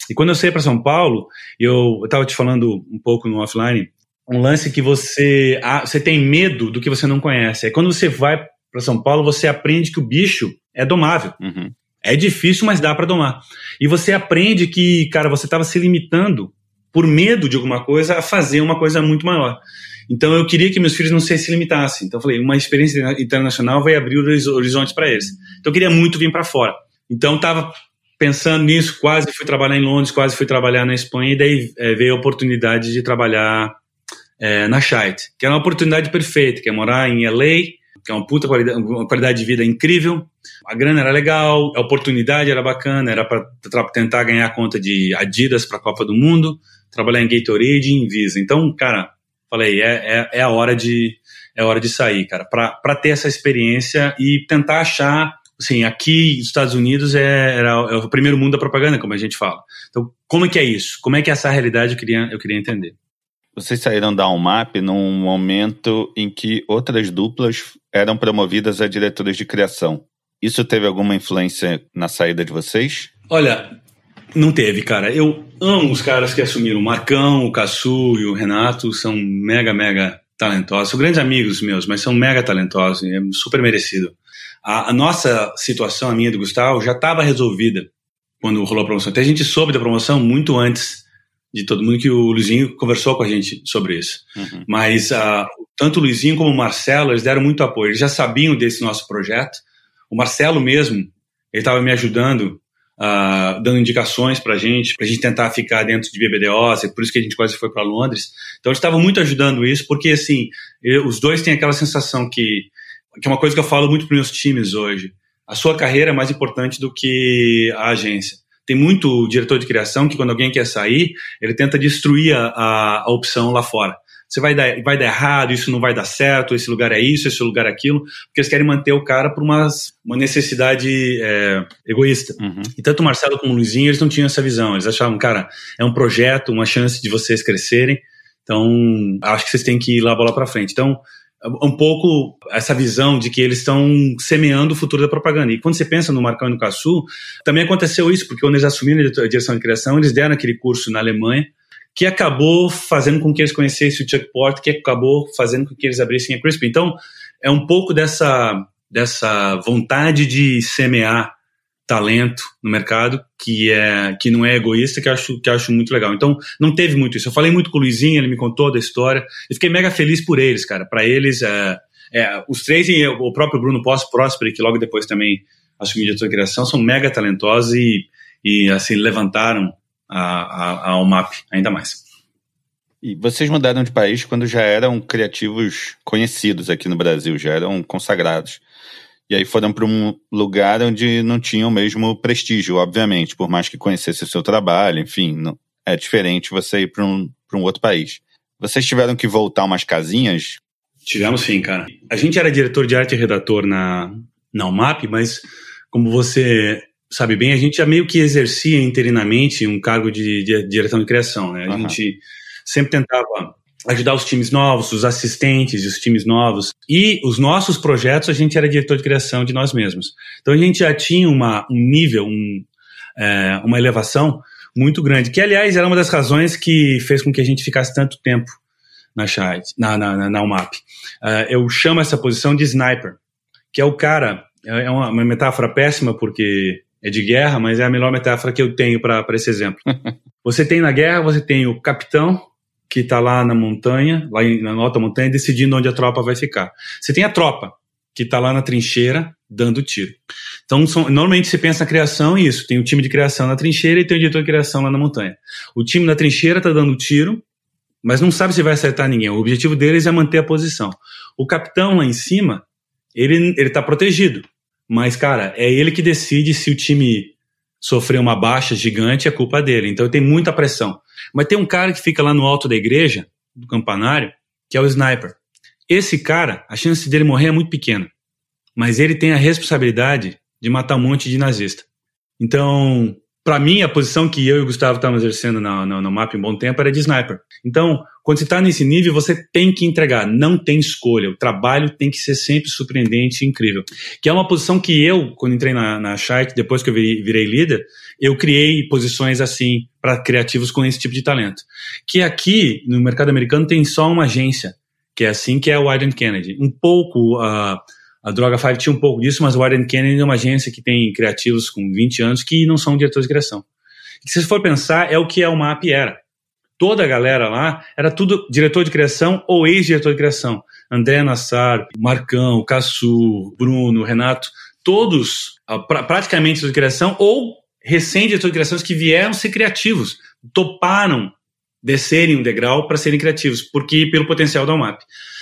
E quando eu saí para São Paulo, eu estava te falando um pouco no offline, um lance que você, ah, você tem medo do que você não conhece. Aí quando você vai para São Paulo, você aprende que o bicho é domável. Uhum. É difícil, mas dá para domar. E você aprende que, cara, você estava se limitando por medo de alguma coisa a fazer uma coisa muito maior. Então eu queria que meus filhos não se, se limitassem. Então eu falei, uma experiência internacional vai abrir os horizontes para eles. Então eu queria muito vir para fora. Então estava pensando nisso, quase fui trabalhar em Londres, quase fui trabalhar na Espanha e daí é, veio a oportunidade de trabalhar é, na Shite, que era uma oportunidade perfeita, que é morar em LA, que é uma puta qualidade, uma qualidade de vida incrível, a grana era legal, a oportunidade era bacana, era para tentar ganhar conta de Adidas para a Copa do Mundo, trabalhar em Gatorade e em Visa. Então, cara, falei, é, é, é a hora de é hora de sair, cara, para ter essa experiência e tentar achar assim, aqui nos Estados Unidos é, é o primeiro mundo da propaganda, como a gente fala. Então, como é que é isso? Como é que é essa realidade eu queria, eu queria entender. Vocês saíram da UMAP num momento em que outras duplas eram promovidas a diretoras de criação. Isso teve alguma influência na saída de vocês? Olha, não teve, cara. Eu amo os caras que assumiram. O Marcão, o Cassu e o Renato são mega, mega talentosos. São grandes amigos meus, mas são mega talentosos. É super merecido. A, a nossa situação, a minha e do Gustavo, já estava resolvida quando rolou a promoção. Até a gente soube da promoção muito antes de todo mundo que o Luizinho conversou com a gente sobre isso. Uhum. Mas uh, tanto o Luizinho como o Marcelo, eles deram muito apoio. Eles já sabiam desse nosso projeto. O Marcelo mesmo, ele estava me ajudando, uh, dando indicações para a gente, para a gente tentar ficar dentro de BBDO, é por isso que a gente quase foi para Londres. Então eles estavam muito ajudando isso, porque assim, eu, os dois têm aquela sensação que, que é uma coisa que eu falo muito para meus times hoje. A sua carreira é mais importante do que a agência. Tem muito diretor de criação que, quando alguém quer sair, ele tenta destruir a, a, a opção lá fora. Você vai dar, vai dar errado, isso não vai dar certo, esse lugar é isso, esse lugar é aquilo, porque eles querem manter o cara por uma, uma necessidade é, egoísta. Uhum. E tanto o Marcelo como o Luizinho, eles não tinham essa visão. Eles achavam, cara, é um projeto, uma chance de vocês crescerem, então acho que vocês têm que ir lá bola para frente. Então, um pouco essa visão de que eles estão semeando o futuro da propaganda. E quando você pensa no Marcão e no Cassu, também aconteceu isso, porque quando eles assumiram a direção de criação, eles deram aquele curso na Alemanha, que acabou fazendo com que eles conhecessem o Chuck Port, que acabou fazendo com que eles abrissem a Crispy. Então, é um pouco dessa, dessa vontade de semear talento no mercado que é que não é egoísta que acho que acho muito legal. Então não teve muito isso. Eu falei muito com o Luizinho ele me contou da história e fiquei mega feliz por eles cara. Para eles é, é, os três e o próprio Bruno Posse Próspero que logo depois também assumiu diretor de criação são mega talentosos e, e assim levantaram a, a, a UMAP ainda mais. E vocês mudaram de país quando já eram criativos conhecidos aqui no Brasil já eram consagrados e aí foram para um lugar onde não tinham o mesmo prestígio, obviamente, por mais que conhecesse o seu trabalho, enfim, não, é diferente você ir para um, um outro país. Vocês tiveram que voltar umas casinhas? Tivemos sim, cara. A gente era diretor de arte e redator na, na UMAP, mas como você sabe bem, a gente já meio que exercia interinamente um cargo de, de direção de criação, né? A uhum. gente sempre tentava ajudar os times novos, os assistentes os times novos. E os nossos projetos, a gente era diretor de criação de nós mesmos. Então a gente já tinha uma, um nível, um, é, uma elevação muito grande, que aliás era uma das razões que fez com que a gente ficasse tanto tempo na chat, na, na, na, na UMAP. Uh, eu chamo essa posição de sniper, que é o cara, é uma, uma, metáfora péssima porque é de guerra, mas é a melhor metáfora que eu tenho para esse exemplo. você tem na guerra, você tem o capitão que está lá na montanha, lá na alta montanha, decidindo onde a tropa vai ficar. Você tem a tropa, que está lá na trincheira dando tiro. Então, são, normalmente se pensa na criação isso. Tem o time de criação na trincheira e tem o diretor de criação lá na montanha. O time na trincheira está dando tiro, mas não sabe se vai acertar ninguém. O objetivo deles é manter a posição. O capitão lá em cima, ele está protegido, mas cara, é ele que decide se o time sofrer uma baixa gigante, é culpa dele. Então tem muita pressão. Mas tem um cara que fica lá no alto da igreja, do campanário, que é o sniper. Esse cara, a chance dele morrer é muito pequena, mas ele tem a responsabilidade de matar um monte de nazista. Então, para mim, a posição que eu e o Gustavo estávamos exercendo no, no, no mapa em bom tempo era de sniper. Então, quando você está nesse nível, você tem que entregar, não tem escolha. O trabalho tem que ser sempre surpreendente e incrível. Que é uma posição que eu, quando entrei na, na Shite, depois que eu virei, virei líder, eu criei posições assim para criativos com esse tipo de talento. Que aqui, no mercado americano, tem só uma agência, que é assim que é o Wyden Kennedy. Um pouco... Uh, a Droga 5 tinha um pouco disso, mas o Warren Kennedy é uma agência que tem criativos com 20 anos que não são diretores de criação. E se você for pensar, é o que a UMAP era. Toda a galera lá era tudo diretor de criação ou ex-diretor de criação. André Nassar, Marcão, Cassu, Bruno, Renato, todos pra, praticamente de criação ou recém-diretor de criações que vieram ser criativos, toparam descerem um degrau para serem criativos, porque pelo potencial da UMAP.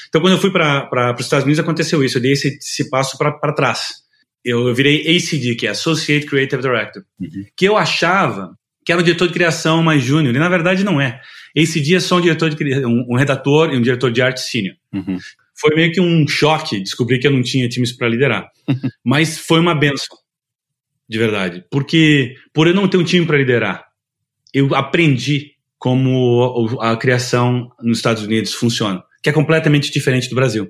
Então, quando eu fui para os Estados Unidos, aconteceu isso. Eu dei esse, esse passo para trás. Eu, eu, virei ACD, que é Associate Creative Director, uhum. que eu achava que era um diretor de criação mais júnior, e na verdade não é. ACD é só um diretor de um, um redator e um diretor de arte sênior. Uhum. Foi meio que um choque descobrir que eu não tinha times para liderar. Mas foi uma benção, de verdade. Porque, por eu não ter um time para liderar, eu aprendi como a criação nos Estados Unidos funciona que é completamente diferente do Brasil.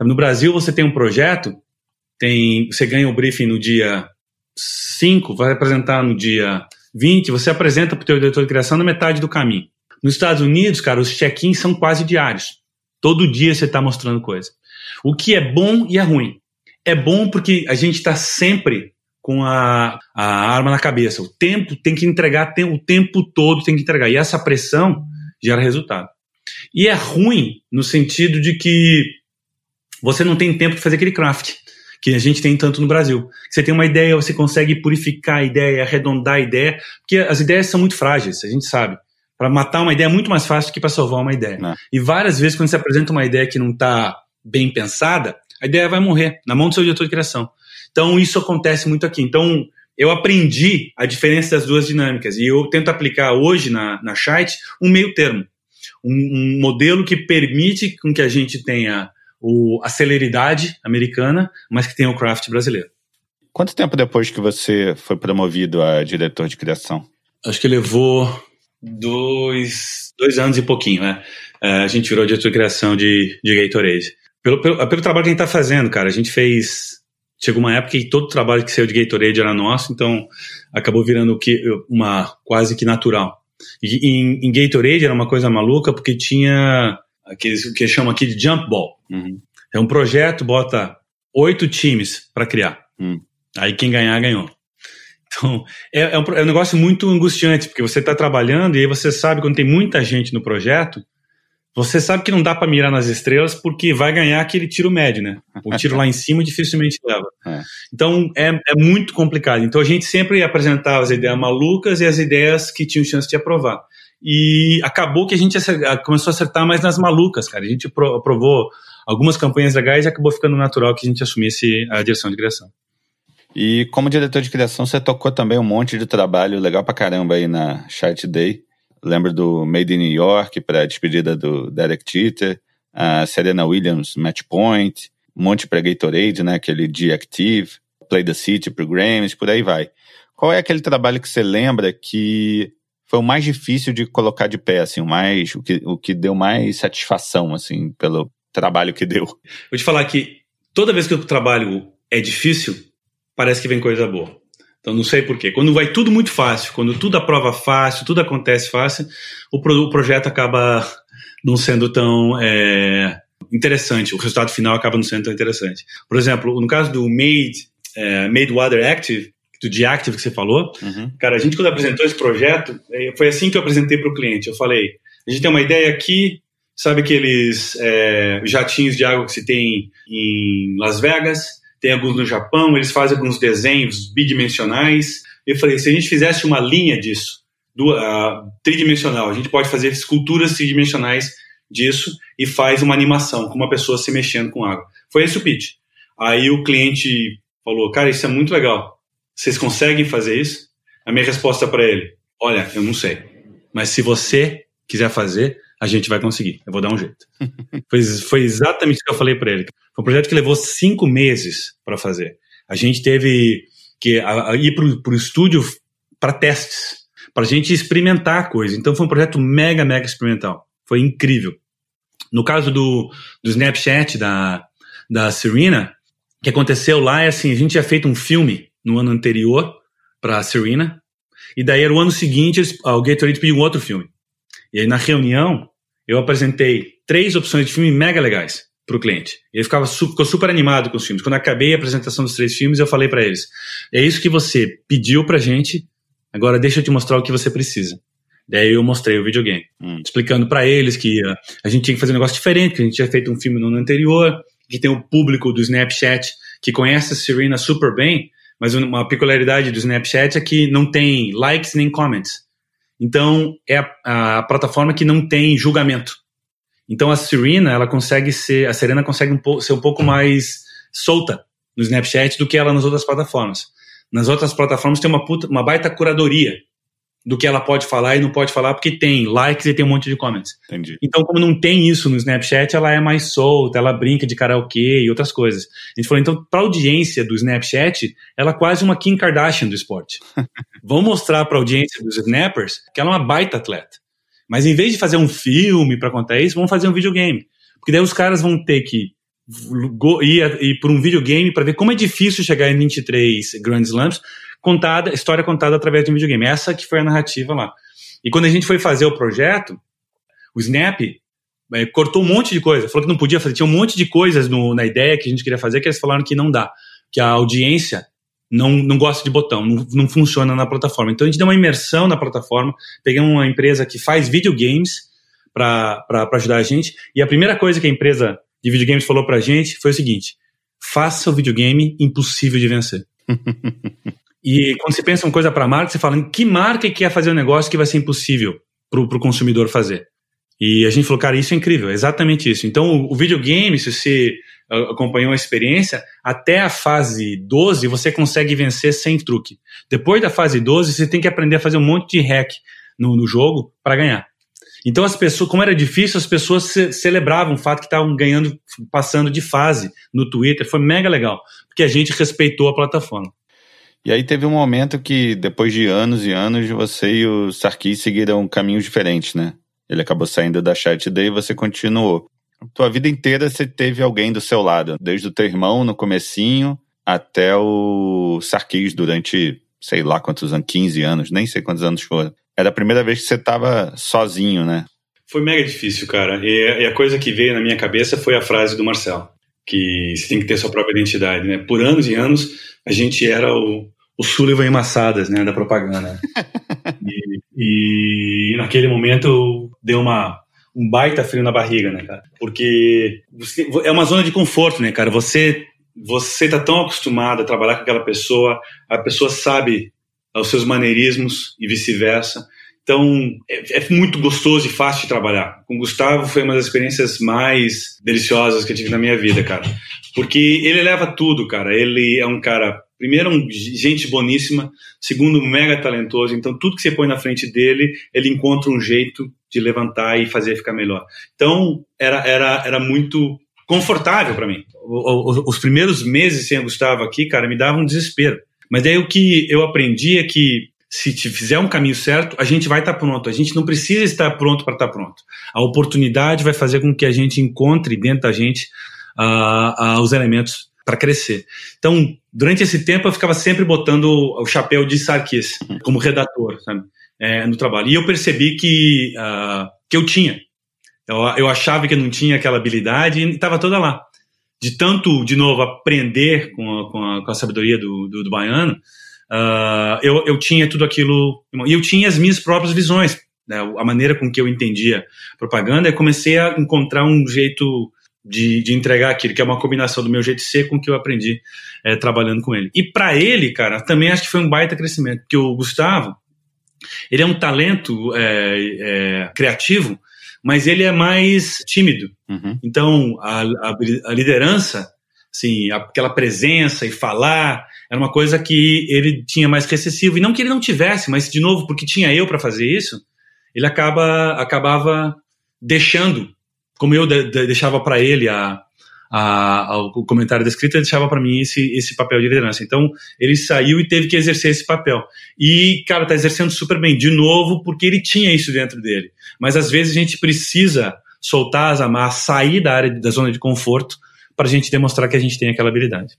No Brasil, você tem um projeto, tem, você ganha o briefing no dia 5, vai apresentar no dia 20, você apresenta para o teu diretor de criação na metade do caminho. Nos Estados Unidos, cara, os check-ins são quase diários. Todo dia você está mostrando coisa. O que é bom e é ruim. É bom porque a gente está sempre com a, a arma na cabeça. O tempo tem que entregar, tem, o tempo todo tem que entregar. E essa pressão gera resultado. E é ruim no sentido de que você não tem tempo de fazer aquele craft que a gente tem tanto no Brasil. Você tem uma ideia, você consegue purificar a ideia, arredondar a ideia, porque as ideias são muito frágeis, a gente sabe. Para matar uma ideia é muito mais fácil do que para salvar uma ideia. Não. E várias vezes, quando você apresenta uma ideia que não está bem pensada, a ideia vai morrer na mão do seu diretor de criação. Então, isso acontece muito aqui. Então, eu aprendi a diferença das duas dinâmicas e eu tento aplicar hoje na, na Shite um meio termo um, um modelo que permite com que a gente tenha o, a celeridade americana, mas que tenha o craft brasileiro. Quanto tempo depois que você foi promovido a diretor de criação? Acho que levou dois, dois anos e pouquinho, né? É, a gente virou diretor de criação de, de Gatorade. Pelo, pelo, pelo trabalho que a gente está fazendo, cara, a gente fez. Chegou uma época que todo o trabalho que saiu de Gatorade era nosso, então acabou virando que, uma quase que natural. E em, em Gatorade era uma coisa maluca porque tinha aqueles o que chamam aqui de jump ball. Uhum. É um projeto, bota oito times para criar. Uhum. Aí quem ganhar, ganhou. Então, é, é, um, é um negócio muito angustiante, porque você está trabalhando e aí você sabe quando tem muita gente no projeto, você sabe que não dá para mirar nas estrelas porque vai ganhar aquele tiro médio, né? O tiro lá em cima dificilmente leva. É. Então é, é muito complicado. Então a gente sempre apresentava as ideias malucas e as ideias que tinham chance de aprovar. E acabou que a gente começou a acertar mais nas malucas, cara. A gente aprovou algumas campanhas legais e acabou ficando natural que a gente assumisse a direção de criação. E como diretor de criação, você tocou também um monte de trabalho legal pra caramba aí na Chart Day. Lembro do Made in New York para a despedida do Derek Jeter, a Serena Williams Match Point, um monte para Gatorade, né? Aquele G-Active, Play the City pro Grammys, por aí vai. Qual é aquele trabalho que você lembra que foi o mais difícil de colocar de pé, assim, o mais, o que, o que deu mais satisfação, assim, pelo trabalho que deu? Vou te falar que toda vez que o trabalho é difícil, parece que vem coisa boa. Então não sei porquê. Quando vai tudo muito fácil, quando tudo aprova fácil, tudo acontece fácil, o, pro, o projeto acaba não sendo tão é, interessante. O resultado final acaba não sendo tão interessante. Por exemplo, no caso do Made, é, Made Water Active, do Deactive que você falou, uhum. cara, a gente quando apresentou esse projeto, é, foi assim que eu apresentei para o cliente. Eu falei, a gente tem uma ideia aqui, sabe aqueles é, jatinhos de água que se tem em Las Vegas? Tem alguns no Japão, eles fazem alguns desenhos bidimensionais. Eu falei, se a gente fizesse uma linha disso, do, uh, tridimensional, a gente pode fazer esculturas tridimensionais disso e faz uma animação com uma pessoa se mexendo com água. Foi esse o pitch. Aí o cliente falou, cara, isso é muito legal. Vocês conseguem fazer isso? A minha resposta para ele, olha, eu não sei. Mas se você quiser fazer, a gente vai conseguir. Eu vou dar um jeito. foi, foi exatamente isso que eu falei para ele. Foi um projeto que levou cinco meses para fazer. A gente teve que ir para o estúdio para testes, para a gente experimentar a coisa. Então foi um projeto mega, mega experimental. Foi incrível. No caso do, do Snapchat da, da Serena, o que aconteceu lá é assim, a gente tinha feito um filme no ano anterior para a Serena, e daí era o ano seguinte, o Gatorade pediu um outro filme. E aí na reunião, eu apresentei três opções de filme mega legais para o cliente. Ele ficava ficou super animado com os filmes. Quando acabei a apresentação dos três filmes, eu falei para eles: é isso que você pediu para gente. Agora deixa eu te mostrar o que você precisa. Daí eu mostrei o videogame, hum. explicando para eles que uh, a gente tinha que fazer um negócio diferente, que a gente tinha feito um filme no ano anterior, que tem o público do Snapchat que conhece a Serena super bem, mas uma peculiaridade do Snapchat é que não tem likes nem comments. Então, é a, a, plataforma que não tem julgamento. Então, a Serena, ela consegue ser, a Serena consegue um ser um pouco mais solta no Snapchat do que ela nas outras plataformas. Nas outras plataformas tem uma, puta, uma baita curadoria do que ela pode falar e não pode falar, porque tem likes e tem um monte de comments. Entendi. Então, como não tem isso no Snapchat, ela é mais solta, ela brinca de karaokê e outras coisas. A gente falou, então, para a audiência do Snapchat, ela é quase uma Kim Kardashian do esporte. Vamos mostrar para a audiência dos Snappers que ela é uma baita atleta. Mas em vez de fazer um filme para contar isso, vamos fazer um videogame. Porque daí os caras vão ter que ir, ir por um videogame para ver como é difícil chegar em 23 Grand Slams, contada, história contada através de um videogame. Essa que foi a narrativa lá. E quando a gente foi fazer o projeto, o Snap é, cortou um monte de coisa, falou que não podia fazer, tinha um monte de coisas no, na ideia que a gente queria fazer que eles falaram que não dá, que a audiência não, não gosta de botão, não, não funciona na plataforma. Então a gente deu uma imersão na plataforma, peguei uma empresa que faz videogames para ajudar a gente, e a primeira coisa que a empresa de videogames falou para a gente foi o seguinte: faça o videogame impossível de vencer. E quando você pensa uma coisa para marca, você fala em que marca que quer fazer um negócio que vai ser impossível para o consumidor fazer. E a gente falou, cara, isso é incrível, é exatamente isso. Então, o, o videogame, se você acompanhou a experiência, até a fase 12 você consegue vencer sem truque. Depois da fase 12, você tem que aprender a fazer um monte de hack no, no jogo para ganhar. Então, as pessoas, como era difícil, as pessoas ce celebravam o fato que estavam ganhando, passando de fase no Twitter. Foi mega legal, porque a gente respeitou a plataforma. E aí teve um momento que, depois de anos e anos, você e o Sarkis seguiram caminhos diferentes, né? Ele acabou saindo da chat daí e você continuou. Tua vida inteira você teve alguém do seu lado, desde o teu irmão no comecinho até o Sarkis durante, sei lá quantos anos, 15 anos, nem sei quantos anos foram. Era a primeira vez que você estava sozinho, né? Foi mega difícil, cara. E a coisa que veio na minha cabeça foi a frase do Marcel, que você tem que ter sua própria identidade, né? Por anos e anos a gente era o, o Sullivan Massadas, né, da propaganda. e, e, naquele momento deu uma um baita frio na barriga, né, cara? Porque você, é uma zona de conforto, né, cara? Você você tá tão acostumado a trabalhar com aquela pessoa, a pessoa sabe os seus maneirismos e vice-versa. Então, é, é, muito gostoso e fácil de trabalhar. Com o Gustavo foi uma das experiências mais deliciosas que eu tive na minha vida, cara. Porque ele leva tudo, cara. Ele é um cara primeiro, um, gente boníssima, segundo, mega talentoso. Então, tudo que você põe na frente dele, ele encontra um jeito de levantar e fazer ficar melhor. Então, era, era, era muito confortável para mim. O, o, os primeiros meses sem o Gustavo aqui, cara, me dava um desespero. Mas daí o que eu aprendi é que se fizer um caminho certo, a gente vai estar tá pronto. A gente não precisa estar pronto para estar tá pronto. A oportunidade vai fazer com que a gente encontre dentro da gente uh, uh, os elementos para crescer. Então, durante esse tempo eu ficava sempre botando o chapéu de Sarkis como redator, sabe? É, no trabalho. E eu percebi que, uh, que eu tinha. Eu, eu achava que eu não tinha aquela habilidade e estava toda lá. De tanto, de novo, aprender com a, com a, com a sabedoria do, do, do baiano, uh, eu, eu tinha tudo aquilo. E eu tinha as minhas próprias visões. Né? A maneira com que eu entendia propaganda, eu comecei a encontrar um jeito de, de, entregar aquilo, que é uma combinação do meu jeito de ser com o que eu aprendi é, trabalhando com ele. E para ele, cara, também acho que foi um baita crescimento, porque o Gustavo, ele é um talento é, é, criativo, mas ele é mais tímido. Uhum. Então, a, a, a, liderança, assim, aquela presença e falar, era uma coisa que ele tinha mais recessivo. E não que ele não tivesse, mas, de novo, porque tinha eu para fazer isso, ele acaba, acabava deixando como eu de, de, deixava para ele a, a, a, o comentário da escrita, ele deixava para mim esse, esse papel de liderança. Então, ele saiu e teve que exercer esse papel. E, cara, tá exercendo super bem, de novo, porque ele tinha isso dentro dele. Mas às vezes a gente precisa soltar as amarras, sair da área da zona de conforto para a gente demonstrar que a gente tem aquela habilidade.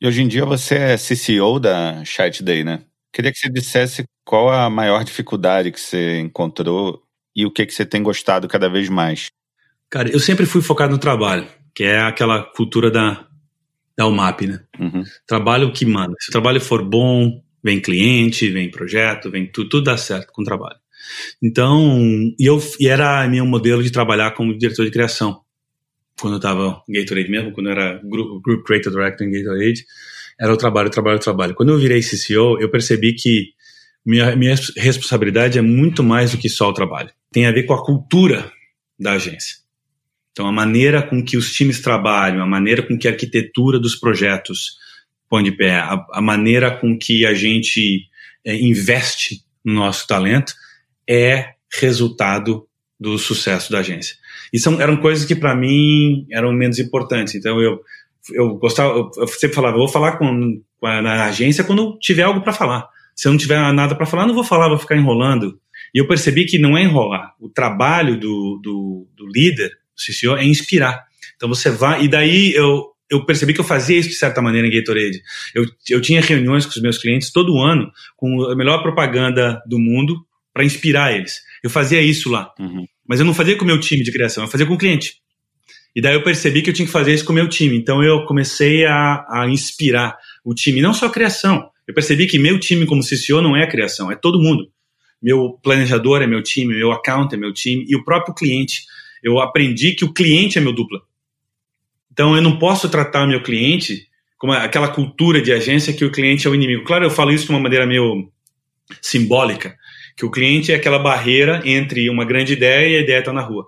E hoje em dia você é CCO da Chat Day, né? Queria que você dissesse qual a maior dificuldade que você encontrou e o que, que você tem gostado cada vez mais. Cara, eu sempre fui focado no trabalho, que é aquela cultura da, da UMAP, né? Uhum. Trabalho que manda. Se o trabalho for bom, vem cliente, vem projeto, vem tudo, tudo dá certo com o trabalho. Então, e, eu, e era meu modelo de trabalhar como diretor de criação. Quando eu estava em Gatorade mesmo, quando eu era Group, group Creator Director em Gatorade, era o trabalho, trabalho, trabalho. Quando eu virei CCO, eu percebi que minha, minha responsabilidade é muito mais do que só o trabalho. Tem a ver com a cultura da agência. Então, a maneira com que os times trabalham, a maneira com que a arquitetura dos projetos põe de pé, a, a maneira com que a gente é, investe no nosso talento é resultado do sucesso da agência. E são, eram coisas que para mim eram menos importantes. Então eu eu gostava, eu sempre falava, vou falar com, com a, na agência quando tiver algo para falar. Se eu não tiver nada para falar, não vou falar, vou ficar enrolando. E eu percebi que não é enrolar. O trabalho do, do, do líder CCO é inspirar. Então você vai, e daí eu, eu percebi que eu fazia isso de certa maneira em Gatorade. Eu, eu tinha reuniões com os meus clientes todo ano com a melhor propaganda do mundo para inspirar eles. Eu fazia isso lá. Uhum. Mas eu não fazia com o meu time de criação, eu fazia com o cliente. E daí eu percebi que eu tinha que fazer isso com o meu time. Então eu comecei a, a inspirar o time, não só a criação. Eu percebi que meu time como CCO não é a criação, é todo mundo. Meu planejador é meu time, meu account é meu time e o próprio cliente eu aprendi que o cliente é meu dupla. Então eu não posso tratar meu cliente como aquela cultura de agência que o cliente é o inimigo. Claro, eu falo isso de uma maneira meio simbólica, que o cliente é aquela barreira entre uma grande ideia e a ideia está na rua.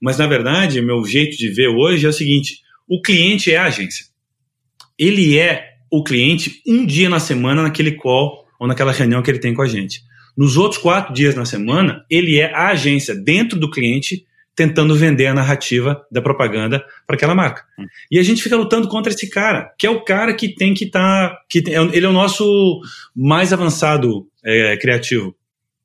Mas na verdade, meu jeito de ver hoje é o seguinte: o cliente é a agência. Ele é o cliente um dia na semana naquele call ou naquela reunião que ele tem com a gente. Nos outros quatro dias na semana, ele é a agência dentro do cliente tentando vender a narrativa da propaganda para aquela marca. Hum. E a gente fica lutando contra esse cara, que é o cara que tem que estar. Tá, que é ele é o nosso mais avançado é, criativo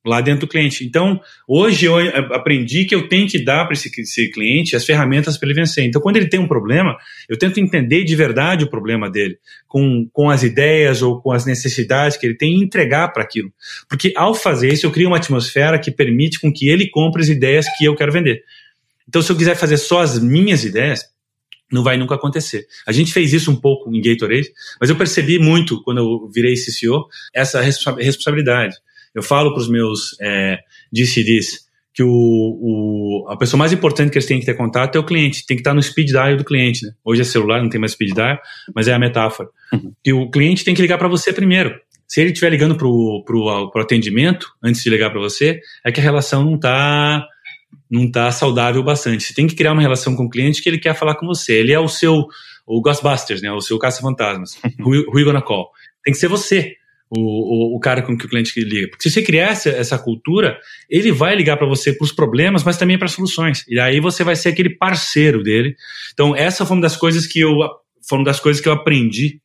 lá dentro do cliente. Então, hoje eu aprendi que eu tenho que dar para esse, esse, cliente as ferramentas para ele vencer. Então, quando ele tem um problema, eu tento entender de verdade o problema dele, com, com as ideias ou com as necessidades que ele tem e entregar para aquilo. Porque ao fazer isso, eu crio uma atmosfera que permite com que ele compre as ideias que eu quero vender. Então, se eu quiser fazer só as minhas ideias, não vai nunca acontecer. A gente fez isso um pouco em Gatorade, mas eu percebi muito, quando eu virei CCO, essa responsabilidade. Eu falo para os meus é, DCDs que o, o, a pessoa mais importante que eles têm que ter contato é o cliente, tem que estar no speed dial do cliente. Né? Hoje é celular, não tem mais speed dial, mas é a metáfora. Uhum. E o cliente tem que ligar para você primeiro. Se ele estiver ligando para o atendimento, antes de ligar para você, é que a relação não está não está saudável bastante. Você tem que criar uma relação com o cliente que ele quer falar com você. Ele é o seu o Ghostbusters, né? O seu caça-fantasmas. who, who you gonna call? Tem que ser você. O, o, o, cara com que o cliente liga. Porque se você criar essa, essa cultura, ele vai ligar para você para os problemas, mas também para as soluções. E aí você vai ser aquele parceiro dele. Então, essa foi uma das coisas que eu, foi uma das coisas que eu aprendi,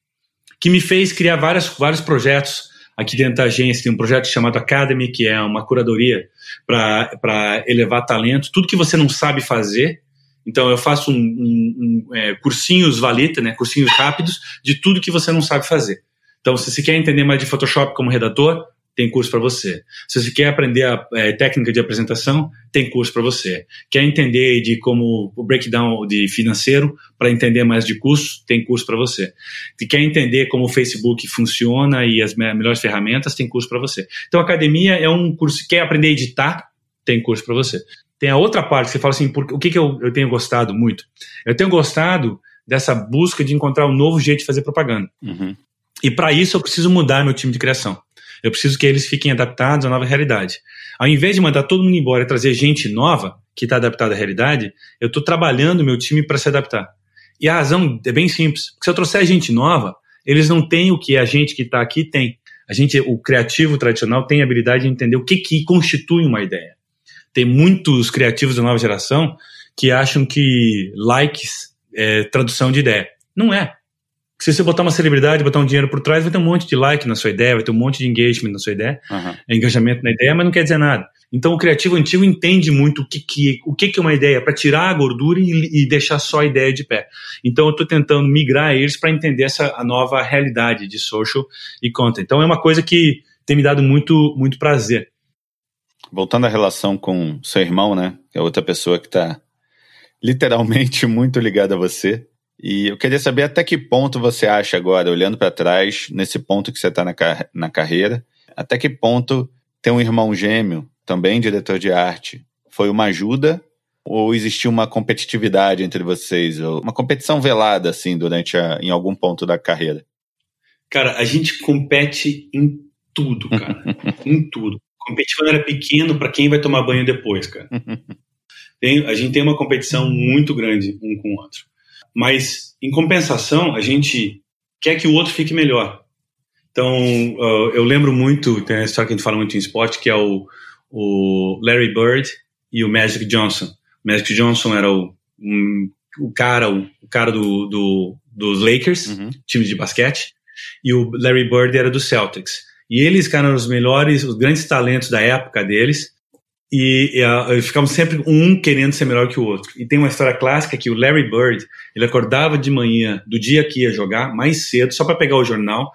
que me fez criar várias, vários projetos Aqui dentro da agência tem um projeto chamado Academy, que é uma curadoria para elevar talento. Tudo que você não sabe fazer, Então eu faço um, um, um é, cursinhos valeta, né, cursinhos rápidos de tudo que você não sabe fazer. Então, se você quer entender mais de Photoshop como redator, tem curso para você. Se você quer aprender a é, técnica de apresentação, tem curso para você. Quer entender de como o breakdown de financeiro para entender mais de curso, tem curso para você. Se quer entender como o Facebook funciona e as melhores ferramentas, tem curso para você. Então, academia é um curso. Quer aprender a editar, tem curso para você. Tem a outra parte que você fala assim, por, o que, que eu, eu tenho gostado muito? Eu tenho gostado dessa busca de encontrar um novo jeito de fazer propaganda. Uhum. E para isso eu preciso mudar meu time de criação. Eu preciso que eles fiquem adaptados à nova realidade. Ao invés de mandar todo mundo embora e trazer gente nova que está adaptada à realidade, eu estou trabalhando meu time para se adaptar. E a razão é bem simples. Porque se eu trouxer gente nova, eles não têm o que a gente que está aqui tem. A gente, o criativo tradicional, tem a habilidade de entender o que, que constitui uma ideia. Tem muitos criativos da nova geração que acham que likes é tradução de ideia. Não é se você botar uma celebridade, botar um dinheiro por trás, vai ter um monte de like na sua ideia, vai ter um monte de engagement na sua ideia, uhum. engajamento na ideia, mas não quer dizer nada. Então o criativo antigo entende muito o que, que, o que, que é uma ideia, para tirar a gordura e, e, deixar só a ideia de pé. Então eu estou tentando migrar eles para entender essa a nova realidade de social e content. Então é uma coisa que tem me dado muito, muito prazer. Voltando à relação com seu irmão, né? Que é outra pessoa que está literalmente muito ligada a você. E eu queria saber até que ponto você acha agora, olhando para trás, nesse ponto que você está na, car na carreira, até que ponto ter um irmão gêmeo, também diretor de arte, foi uma ajuda ou existiu uma competitividade entre vocês, ou uma competição velada assim durante a, em algum ponto da carreira? Cara, a gente compete em tudo, cara, em tudo. Competir quando era pequeno para quem vai tomar banho depois, cara. Tem, a gente tem uma competição muito grande um com o outro. Mas, em compensação, a gente quer que o outro fique melhor. Então, uh, eu lembro muito, tem uma história que a gente fala muito em esporte, que é o, o Larry Bird e o Magic Johnson. O Magic Johnson era o, um, o cara, o, o cara do, do, dos Lakers, uhum. time de basquete, e o Larry Bird era do Celtics. E eles, cara, eram os melhores, os grandes talentos da época deles, e, e uh, ficamos sempre um querendo ser melhor que o outro. E tem uma história clássica que o Larry Bird, ele acordava de manhã do dia que ia jogar, mais cedo, só para pegar o jornal.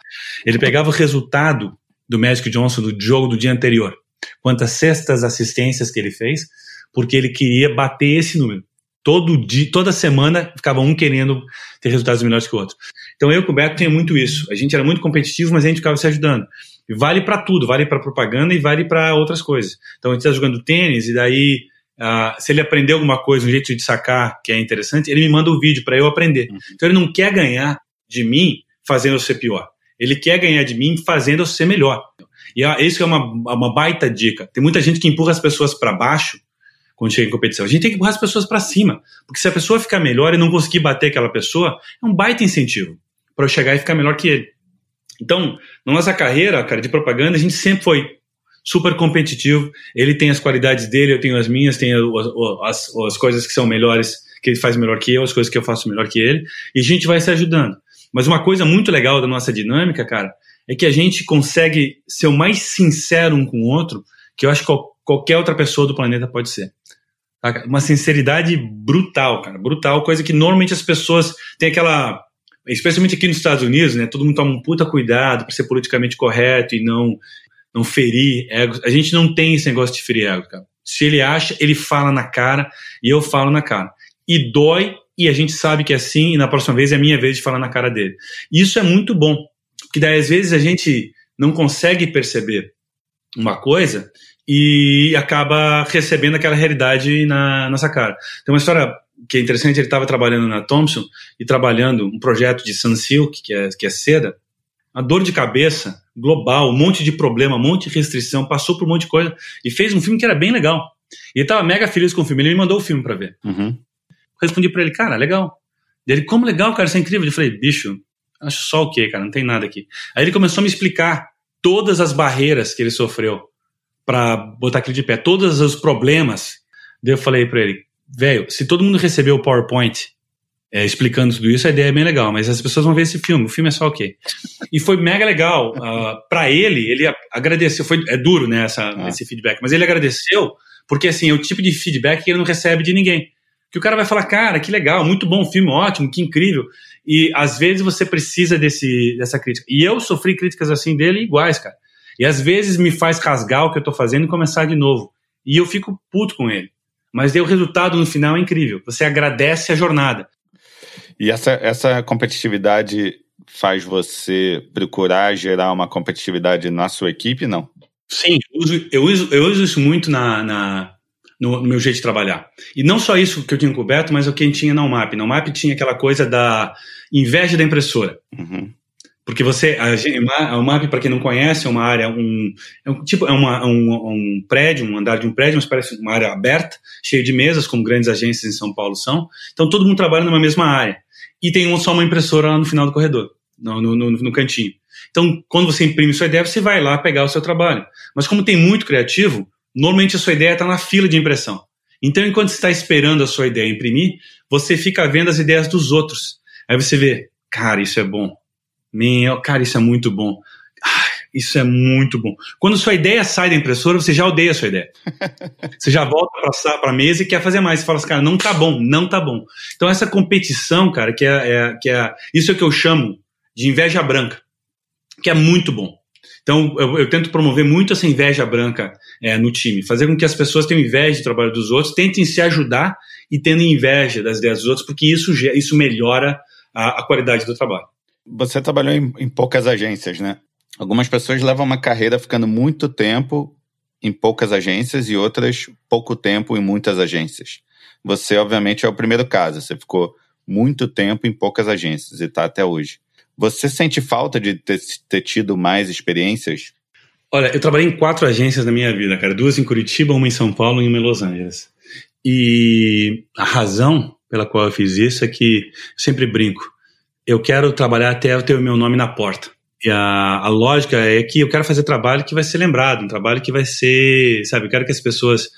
Ele pegava o resultado do Magic Johnson do jogo do dia anterior, quantas cestas assistências que ele fez, porque ele queria bater esse número. Todo dia, toda semana ficava um querendo ter resultados melhores que o outro. Então eu e o Beto tinha muito isso. A gente era muito competitivo, mas a gente ficava se ajudando. Vale para tudo, vale para propaganda e vale para outras coisas. Então a gente está jogando tênis e daí uh, se ele aprender alguma coisa, um jeito de sacar que é interessante, ele me manda o um vídeo para eu aprender. Uhum. Então ele não quer ganhar de mim fazendo eu ser pior. Ele quer ganhar de mim fazendo eu ser melhor. E uh, isso é uma, uma baita dica. Tem muita gente que empurra as pessoas para baixo quando chega em competição. A gente tem que empurrar as pessoas para cima, porque se a pessoa ficar melhor e não conseguir bater aquela pessoa, é um baita incentivo para eu chegar e ficar melhor que ele. Então, na nossa carreira, cara, de propaganda, a gente sempre foi super competitivo. Ele tem as qualidades dele, eu tenho as minhas, tem as, as, as coisas que são melhores, que ele faz melhor que eu, as coisas que eu faço melhor que ele, e a gente vai se ajudando. Mas uma coisa muito legal da nossa dinâmica, cara, é que a gente consegue ser o mais sincero um com o outro, que eu acho que qualquer outra pessoa do planeta pode ser. Uma sinceridade brutal, cara, brutal, coisa que normalmente as pessoas têm aquela especialmente aqui nos Estados Unidos, né? Todo mundo toma um puta cuidado para ser politicamente correto e não não ferir ego. A gente não tem esse negócio de ferir ego, cara. Se ele acha, ele fala na cara e eu falo na cara. E dói e a gente sabe que é assim e na próxima vez é a minha vez de falar na cara dele. Isso é muito bom, porque daí às vezes a gente não consegue perceber uma coisa e acaba recebendo aquela realidade na nossa cara. Tem uma história que é interessante, ele estava trabalhando na Thompson e trabalhando um projeto de Sunsilk, que é, que é seda. A dor de cabeça global, um monte de problema, um monte de restrição, passou por um monte de coisa e fez um filme que era bem legal. E ele estava mega feliz com o filme, ele me mandou o filme para ver. Uhum. Respondi para ele, cara, legal. Ele, como legal, cara, isso é incrível. Eu falei, bicho, acho só o quê, cara, não tem nada aqui. Aí ele começou a me explicar todas as barreiras que ele sofreu para botar aquilo de pé, todos os problemas. Daí eu falei para ele, velho, se todo mundo recebeu o PowerPoint é, explicando tudo isso, a ideia é bem legal, mas as pessoas vão ver esse filme, o filme é só o quê? E foi mega legal. Uh, ah, para ele, ele agradeceu, foi, é duro, né, essa, ah. esse feedback, mas ele agradeceu porque, assim, é o tipo de feedback que ele não recebe de ninguém. Que o cara vai falar, cara, que legal, muito bom filme, ótimo, que incrível. E às vezes você precisa desse, dessa crítica. E eu sofri críticas assim dele iguais, cara. E às vezes me faz rasgar o que eu tô fazendo e começar de novo. E eu fico puto com ele. Mas o resultado no final é incrível. Você agradece a jornada. E essa, essa competitividade faz você procurar gerar uma competitividade na sua equipe, não? Sim, eu uso, eu uso, eu uso isso muito na, na no, no, meu jeito de trabalhar. E não só isso que eu tinha coberto, mas o que a gente tinha na UMAP. Na UMAP tinha aquela coisa da inveja da impressora. Uhum. Porque você, a, UMAP, para quem não conhece, é uma área, um, é um tipo, é uma, um, um, prédio, um andar de um prédio, mas parece uma área aberta, cheia de mesas, como grandes agências em São Paulo são. Então todo mundo trabalha numa mesma área. E tem só uma impressora lá no final do corredor, no, no, no, no cantinho. Então, quando você imprime sua ideia, você vai lá pegar o seu trabalho. Mas como tem muito criativo, normalmente a sua ideia está na fila de impressão. Então, enquanto você está esperando a sua ideia imprimir, você fica vendo as ideias dos outros. Aí você vê, cara, isso é bom. Meu, cara, isso é muito bom. Ah, isso é muito bom. Quando sua ideia sai da impressora, você já odeia a sua ideia. você já volta para a mesa e quer fazer mais. Você fala assim, cara, não tá bom, não tá bom. Então, essa competição, cara, que é, é que é isso é o que eu chamo de inveja branca, que é muito bom. Então, eu, eu, tento promover muito essa inveja branca é, no time, fazer com que as pessoas tenham inveja do trabalho dos outros, tentem se ajudar e tendo inveja das ideias dos outros, porque isso, isso melhora a, a qualidade do trabalho. Você trabalhou em, em poucas agências, né? Algumas pessoas levam uma carreira ficando muito tempo em poucas agências e outras pouco tempo em muitas agências. Você, obviamente, é o primeiro caso. Você ficou muito tempo em poucas agências e está até hoje. Você sente falta de ter, ter, tido mais experiências? Olha, eu trabalhei em quatro agências na minha vida, cara. Duas em Curitiba, uma em São Paulo e uma em Los Angeles. E a razão pela qual eu fiz isso é que eu sempre brinco. Eu quero trabalhar até eu ter o meu nome na porta. E a, a lógica é que eu quero fazer trabalho que vai ser lembrado, um trabalho que vai ser, sabe, eu quero que as pessoas,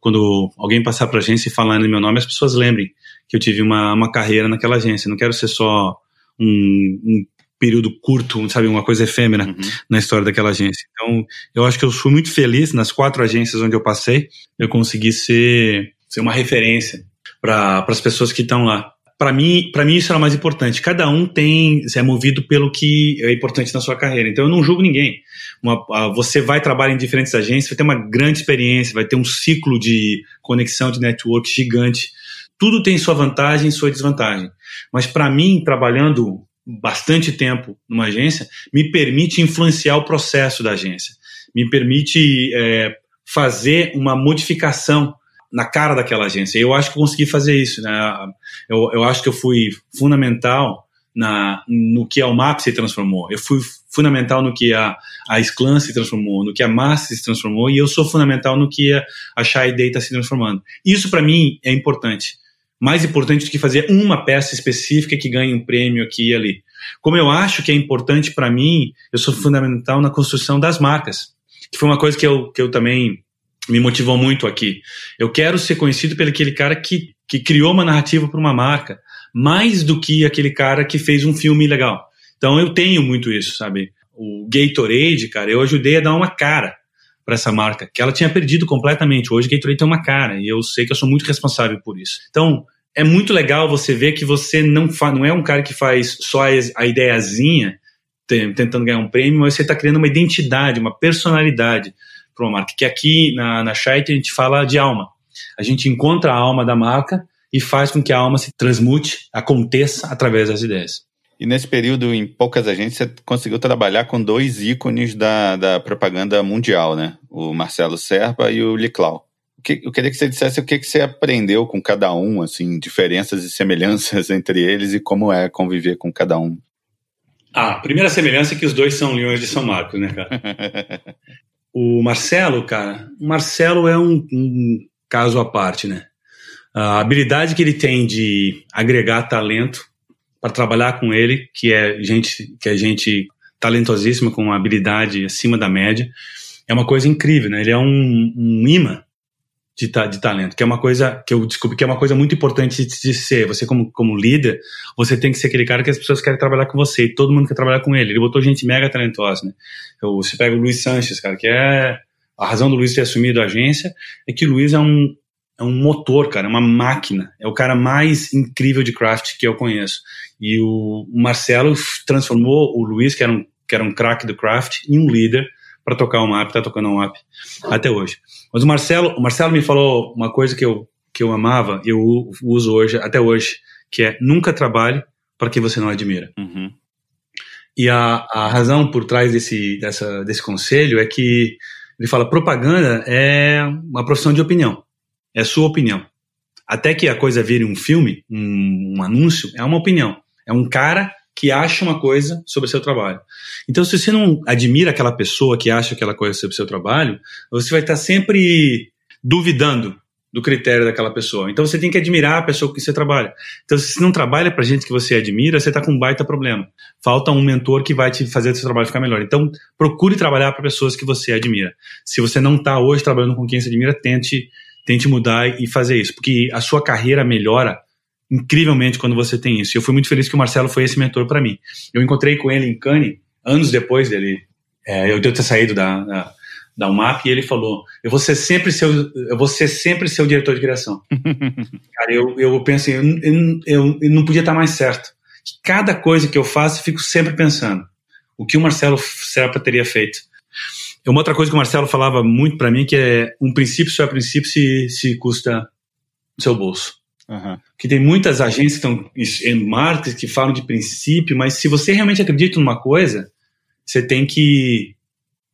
quando alguém passar para a agência e falar no meu nome, as pessoas lembrem que eu tive uma, uma carreira naquela agência. não quero ser só um, um período curto, sabe, uma coisa efêmera uhum. na história daquela agência. Então, eu acho que eu fui muito feliz nas quatro agências onde eu passei, eu consegui ser, ser uma referência para as pessoas que estão lá. Para mim, para mim isso era mais importante. Cada um tem é movido pelo que é importante na sua carreira. Então eu não julgo ninguém. Uma, você vai trabalhar em diferentes agências, vai ter uma grande experiência, vai ter um ciclo de conexão de network gigante. Tudo tem sua vantagem e sua desvantagem. Mas para mim, trabalhando bastante tempo numa agência, me permite influenciar o processo da agência, me permite é, fazer uma modificação na cara daquela agência. Eu acho que consegui fazer isso. Né? Eu, eu acho que eu fui fundamental na, no que a UMAP se transformou. Eu fui fundamental no que a, a Sclan se transformou, no que a Massa se transformou, e eu sou fundamental no que a, a Day está se transformando. Isso, para mim, é importante mais importante do que fazer uma peça específica que ganhe um prêmio aqui e ali. Como eu acho que é importante para mim, eu sou fundamental na construção das marcas, que foi uma coisa que eu, que eu também me motivou muito aqui. Eu quero ser conhecido pelo aquele cara que, que criou uma narrativa para uma marca, mais do que aquele cara que fez um filme legal. Então eu tenho muito isso, sabe? O Gatorade, cara, eu ajudei a dar uma cara para essa marca, que ela tinha perdido completamente. Hoje Gatorade tem uma cara e eu sei que eu sou muito responsável por isso. Então, é muito legal você ver que você não, não é um cara que faz só a ideiazinha tentando ganhar um prêmio, mas você está criando uma identidade, uma personalidade para uma marca. Que aqui na, na Shite a gente fala de alma. A gente encontra a alma da marca e faz com que a alma se transmute, aconteça através das ideias. E nesse período, em poucas agências, você conseguiu trabalhar com dois ícones da, da propaganda mundial, né? O Marcelo Serpa e o Liclau que, eu queria que você dissesse o que, que você aprendeu com cada um, assim, diferenças e semelhanças entre eles e como é conviver com cada um. Ah, a primeira semelhança é que os dois são leões de São Marcos, né, cara? o Marcelo, cara, o Marcelo é um, um caso à parte, né? A habilidade que ele tem de agregar talento para trabalhar com ele, que é gente, que é gente talentosíssima com uma habilidade acima da média, é uma coisa incrível, né? Ele é um, um imã de, de talento, que é uma coisa que eu descobri que é uma coisa muito importante de, de, ser. Você, como, como líder, você tem que ser aquele cara que as pessoas querem trabalhar com você e todo mundo quer trabalhar com ele. Ele botou gente mega talentosa, né? Eu, você pega o Luiz Sanches, cara, que é. A razão do Luiz ter assumido a agência é que o Luiz é um, é um motor, cara, é uma máquina. É o cara mais incrível de craft que eu conheço. E o, Marcelo transformou o Luiz, que era um, que era um craque do craft, em um líder para tocar um map, tá tocando um map até hoje. Mas o Marcelo, o Marcelo me falou uma coisa que eu, que eu amava, eu uso hoje, até hoje, que é nunca trabalhe para quem você não admira. Uhum. E a, a razão por trás desse, dessa, desse conselho é que ele fala propaganda é uma profissão de opinião, é sua opinião. Até que a coisa vire um filme, um, um anúncio, é uma opinião. É um cara que acha uma coisa sobre o seu trabalho. Então, se você não admira aquela pessoa que acha aquela coisa sobre o seu trabalho, você vai estar sempre duvidando do critério daquela pessoa. Então, você tem que admirar a pessoa com que você trabalha. Então, se você não trabalha para gente que você admira, você está com um baita problema. Falta um mentor que vai te fazer o seu trabalho ficar melhor. Então, procure trabalhar para pessoas que você admira. Se você não está hoje trabalhando com quem você admira, tente, tente mudar e fazer isso, porque a sua carreira melhora incrivelmente quando você tem isso. E eu fui muito feliz que o Marcelo foi esse mentor para mim. Eu encontrei com ele em Cannes, anos depois dele, é, eu, de eu ter saído da, da, da UMAP, e ele falou: Eu vou ser sempre seu, eu vou ser sempre seu diretor de criação. Cara, eu, eu penso, eu, eu, eu não podia estar mais certo. Cada coisa que eu faço, eu fico sempre pensando: o que o Marcelo Serpa teria feito? Uma outra coisa que o Marcelo falava muito para mim que é um princípio só é princípio se, se custa no seu bolso. Uhum. Que tem muitas agências que estão em marcas que falam de princípio, mas se você realmente acredita numa coisa, você tem que,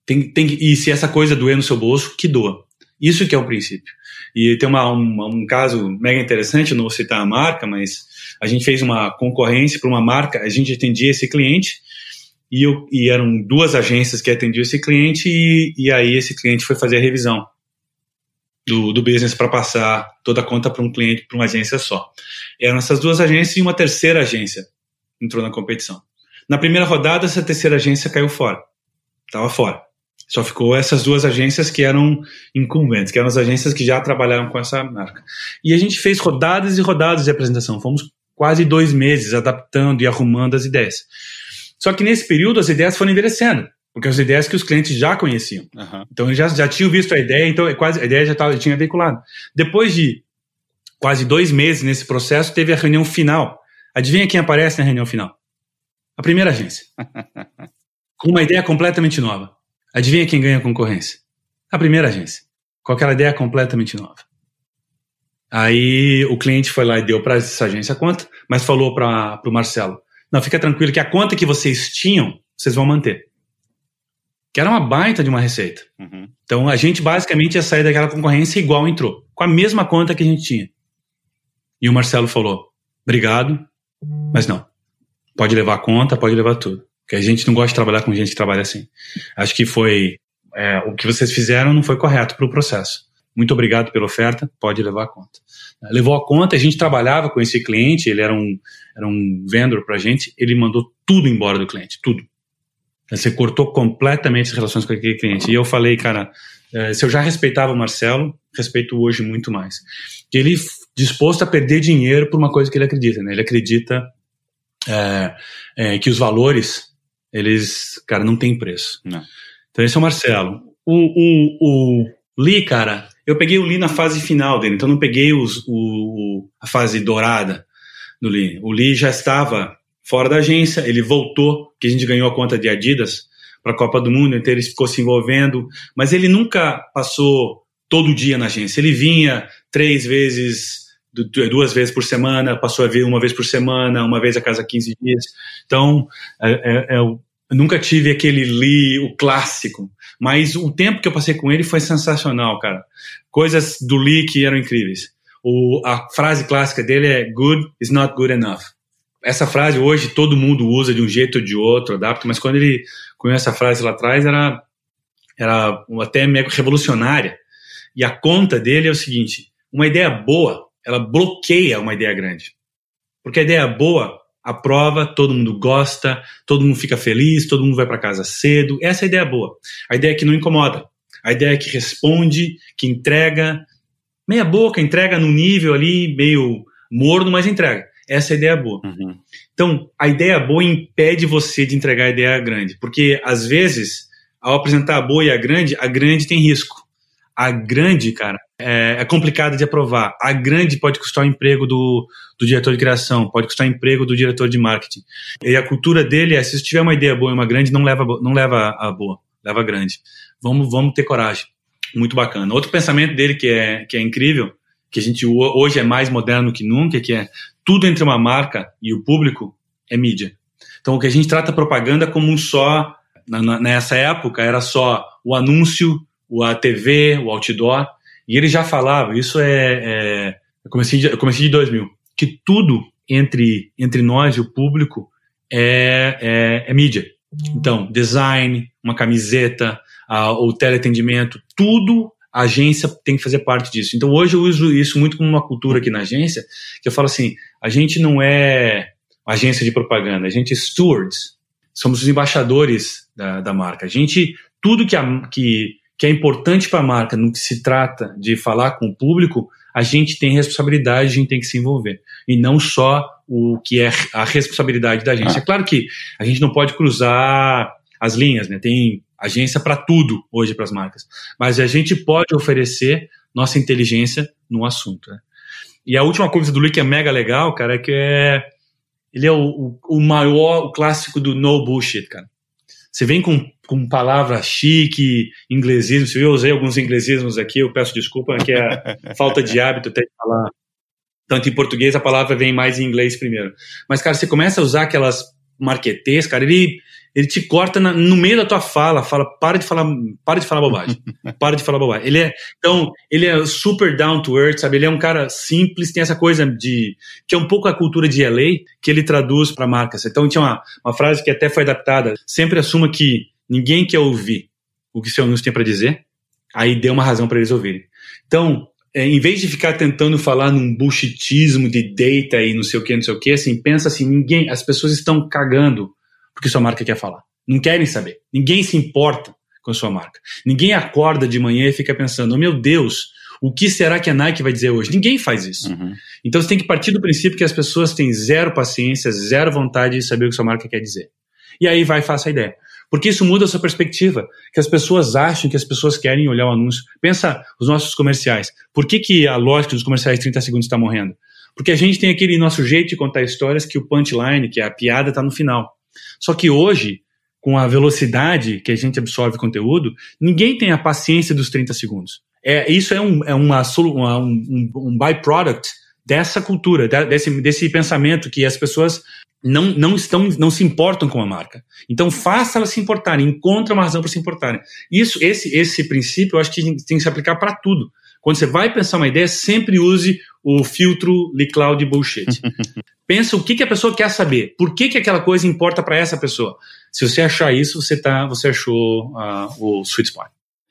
tem, tem e se essa coisa doer no seu bolso, que doa. Isso que é o princípio. E tem uma, um, um caso mega interessante, não vou citar a marca, mas a gente fez uma concorrência para uma marca, a gente atendia esse cliente e, eu, e eram duas agências que atendiam esse cliente e, e aí esse cliente foi fazer a revisão do, do business para passar toda a conta para um cliente, para uma agência só. Eram essas duas agências e uma terceira agência entrou na competição. Na primeira rodada, essa terceira agência caiu fora. Estava fora. Só ficou essas duas agências que eram incumbentes, que eram as agências que já trabalharam com essa marca. E a gente fez rodadas e rodadas de apresentação. Fomos quase dois meses adaptando e arrumando as ideias. Só que nesse período as ideias foram envelhecendo. Porque as ideias que os clientes já conheciam. Uhum. Então, eles já, já tinham visto a ideia, então é quase, a ideia já, tava, tinha veiculado. Depois de quase dois meses nesse processo, teve a reunião final. Adivinha quem aparece na reunião final? A primeira agência. com uma ideia completamente nova. Adivinha quem ganha a concorrência? A primeira agência. Com aquela ideia completamente nova. Aí o cliente foi lá e deu para essa agência a conta, mas falou para o Marcelo: Não, fica tranquilo que a conta que vocês tinham, vocês vão manter que era uma baita de uma receita. Uhum. Então a gente basicamente ia sair daquela concorrência igual entrou, com a mesma conta que a gente tinha. E o Marcelo falou: obrigado, mas não. Pode levar a conta, pode levar tudo. Porque a gente não gosta de trabalhar com gente que trabalha assim. Acho que foi. É, o que vocês fizeram não foi correto para o processo. Muito obrigado pela oferta, pode levar a conta. Levou a conta, a gente trabalhava com esse cliente, ele era um, era um vendedor para a gente, ele mandou tudo embora do cliente, tudo você cortou completamente as relações com aquele cliente. E eu falei, cara, eh, se eu já respeitava o Marcelo, respeito hoje muito mais. Ele disposto a perder dinheiro por uma coisa que ele acredita, né? Ele acredita é, é, que os valores, eles, cara, não tem preço. Não. Então esse é o Marcelo. O, o, o Lee, cara, eu peguei o Lee na fase final dele, então não peguei os, o, a fase dourada do Lee. O Lee já estava fora da agência, ele voltou, que a gente ganhou a conta de Adidas para a Copa do Mundo, então ele ficou se envolvendo, mas ele nunca passou todo dia na agência. Ele vinha três vezes, duas vezes por semana, passou a vir uma vez por semana, uma vez a cada 15 dias. Então, é, é, é, eu nunca tive aquele Lee, o clássico, mas o tempo que eu passei com ele foi sensacional, cara. Coisas do Lee que eram incríveis. O, a frase clássica dele é good is not good enough essa frase hoje todo mundo usa de um jeito ou de outro, adapta, mas quando ele cunhou essa frase lá atrás era, era até meio revolucionária. E a conta dele é o seguinte: uma ideia boa, ela bloqueia uma ideia grande. Porque a ideia boa aprova, todo mundo gosta, todo mundo fica feliz, todo mundo vai para casa cedo. Essa é a ideia boa. A ideia que não incomoda. A ideia que responde, que entrega, meia boca, entrega no nível ali, meio morno, mas entrega. Essa é a ideia boa. Uhum. Então, a ideia boa impede você de entregar a ideia grande, porque às vezes, ao apresentar a boa e a grande, a grande tem risco. A grande, cara, é, é complicada de aprovar. A grande pode custar o emprego do, do diretor de criação, pode custar o emprego do diretor de marketing. E a cultura dele é, se você tiver uma ideia boa e uma grande, não leva, não leva a boa, leva a grande. Vamos, vamos ter coragem. Muito bacana. Outro pensamento dele que é, que é incrível, que a gente hoje é mais moderno que nunca, que é tudo entre uma marca e o público é mídia. Então, o que a gente trata a propaganda como um só, na, nessa época, era só o anúncio, o a TV, o outdoor, e ele já falava, isso é, é eu, comecei de, eu comecei de 2000, que tudo entre, entre nós e o público é, é, é mídia. Então, design, uma camiseta, a, o teleatendimento, tudo a agência tem que fazer parte disso. Então, hoje eu uso isso muito como uma cultura aqui na agência, que eu falo assim, a gente não é agência de propaganda, a gente é stewards, somos os embaixadores da, da marca. A gente, tudo que, a, que, que é importante para a marca no que se trata de falar com o público, a gente tem responsabilidade, a gente tem que se envolver. E não só o que é a responsabilidade da agência. É claro que a gente não pode cruzar as linhas, né? Tem agência para tudo hoje para as marcas. Mas a gente pode oferecer nossa inteligência no assunto. Né? E a última coisa do Lee que é mega legal, cara, é que é ele é o, o, o maior, o clássico do no bullshit, cara. Você vem com, com palavra chique, inglesismo. Eu usei alguns inglesismos aqui, eu peço desculpa, que é falta de hábito até de falar. Tanto em português a palavra vem mais em inglês primeiro. Mas, cara, você começa a usar aquelas marquetês, cara, ele ele te corta na, no meio da tua fala, fala, para de falar, para de falar bobagem. para de falar bobagem. Ele é, então, ele é super down to earth, sabe? Ele é um cara simples, tem essa coisa de que é um pouco a cultura de LA que ele traduz para marcas. Então, tinha uma, uma frase que até foi adaptada, sempre assuma que ninguém quer ouvir o que seu anúncio tem para dizer, aí dê uma razão para eles ouvirem. Então, é, em vez de ficar tentando falar num bullshitismo de data e não sei o que, não sei o que, assim, pensa assim, ninguém, as pessoas estão cagando porque sua marca quer falar. Não querem saber. Ninguém se importa com a sua marca. Ninguém acorda de manhã e fica pensando: oh, meu Deus, o que será que a Nike vai dizer hoje? Ninguém faz isso. Uhum. Então você tem que partir do princípio que as pessoas têm zero paciência, zero vontade de saber o que sua marca quer dizer. E aí vai e faça a ideia. Porque isso muda a sua perspectiva. Que as pessoas acham que as pessoas querem olhar o anúncio. Pensa os nossos comerciais. Por que, que a lógica dos comerciais de 30 segundos está morrendo? Porque a gente tem aquele nosso jeito de contar histórias que o punchline, que a piada, está no final. Só que hoje, com a velocidade que a gente absorve conteúdo, ninguém tem a paciência dos 30 segundos. É, isso é um, é uma, uma um, um byproduct dessa cultura, desse, desse pensamento que as pessoas não, não estão, não se importam com a marca. Então faça elas se importarem, encontre uma razão para se importarem. Isso, esse, esse princípio, eu acho que tem que se aplicar para tudo. Quando você vai pensar uma ideia, sempre use o filtro Cloud bullshit. Pensa o que, que a pessoa quer saber. Por que, que aquela coisa importa para essa pessoa? Se você achar isso, você tá, você achou uh, o sweet spot.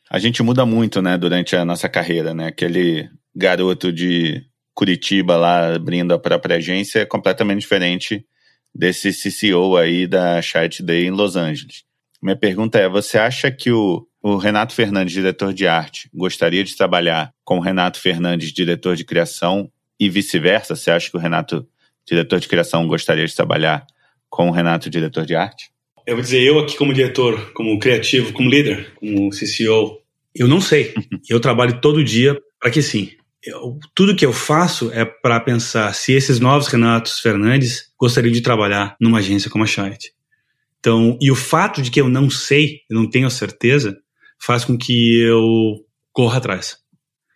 A gente muda muito, né, durante a nossa carreira, né? Aquele garoto de Curitiba lá abrindo a própria agência é completamente diferente desse CCO aí da Chart Day em Los Angeles. Minha pergunta é: você acha que o, o Renato Fernandes, diretor de arte, gostaria de trabalhar com o Renato Fernandes, diretor de criação, e vice-versa? Você acha que o Renato, diretor de criação, gostaria de trabalhar com o Renato, diretor de arte? Eu vou dizer, eu aqui como diretor, como criativo, como líder, como CCO, eu não sei. eu trabalho todo dia para que sim. Eu, tudo que eu faço é para pensar se esses novos Renatos Fernandes gostariam de trabalhar numa agência como a Chart. Então, e o fato de que eu não sei, eu não tenho certeza, faz com que eu corra atrás.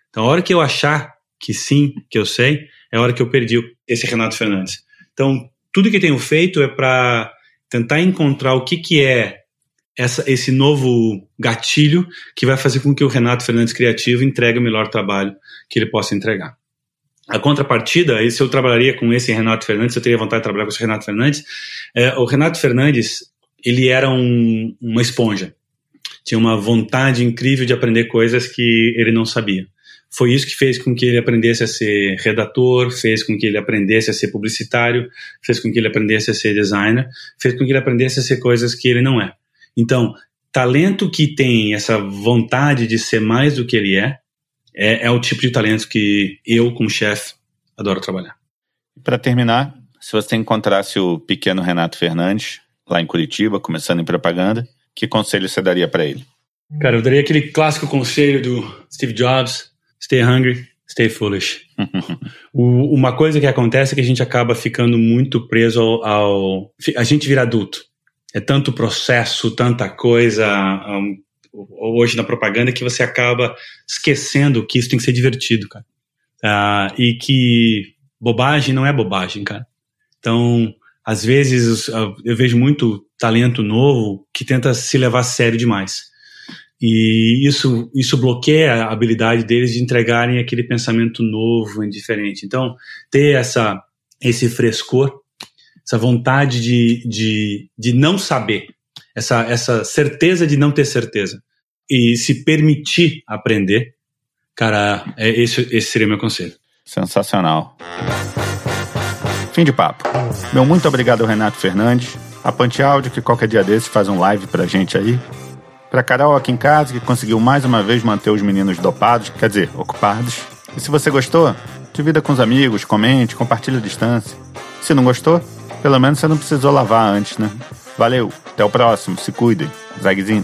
Então, a hora que eu achar que sim, que eu sei, é a hora que eu perdi esse Renato Fernandes. Então, tudo que tenho feito é para tentar encontrar o que, que é essa, esse novo gatilho que vai fazer com que o Renato Fernandes criativo entregue o melhor trabalho que ele possa entregar. A contrapartida, se eu trabalharia com esse Renato Fernandes, eu teria vontade de trabalhar com esse Renato Fernandes, é, o Renato Fernandes, ele era um, uma esponja tinha uma vontade incrível de aprender coisas que ele não sabia. Foi isso que fez com que ele aprendesse a ser redator, fez com que ele aprendesse a ser publicitário, fez com que ele aprendesse a ser designer, fez com que ele aprendesse a ser coisas que ele não é. Então, talento que tem essa vontade de ser mais do que ele é, é, é o tipo de talento que eu, como chefe, adoro trabalhar. Para terminar, se você encontrasse o pequeno Renato Fernandes, lá em Curitiba, começando em propaganda, que conselho você daria para ele? Cara, eu daria aquele clássico conselho do Steve Jobs: stay hungry, stay foolish. o, uma coisa que acontece é que a gente acaba ficando muito preso ao, ao, A gente vira adulto. É tanto processo, tanta coisa. Um, hoje na propaganda que você acaba esquecendo que isso tem que ser divertido, cara. Uh, e que bobagem não é bobagem, cara. Então, às vezes eu vejo muito talento novo que tenta se levar a sério demais. E isso, isso bloqueia a habilidade deles de entregarem aquele pensamento novo e diferente. Então, ter essa, esse frescor, essa vontade de, de, de não saber, essa, essa certeza de não ter certeza, e se permitir aprender, cara, é, esse, esse seria meu conselho. Sensacional. Fim de papo. Meu muito obrigado, Renato Fernandes. A Pante Áudio, que qualquer dia desse faz um live pra gente aí. Para Carol aqui em casa, que conseguiu mais uma vez manter os meninos dopados, quer dizer, ocupados. E se você gostou, divida com os amigos, comente, compartilhe a distância. Se não gostou, pelo menos você não precisou lavar antes, né? Valeu, até o próximo, se cuidem. Zagzinho.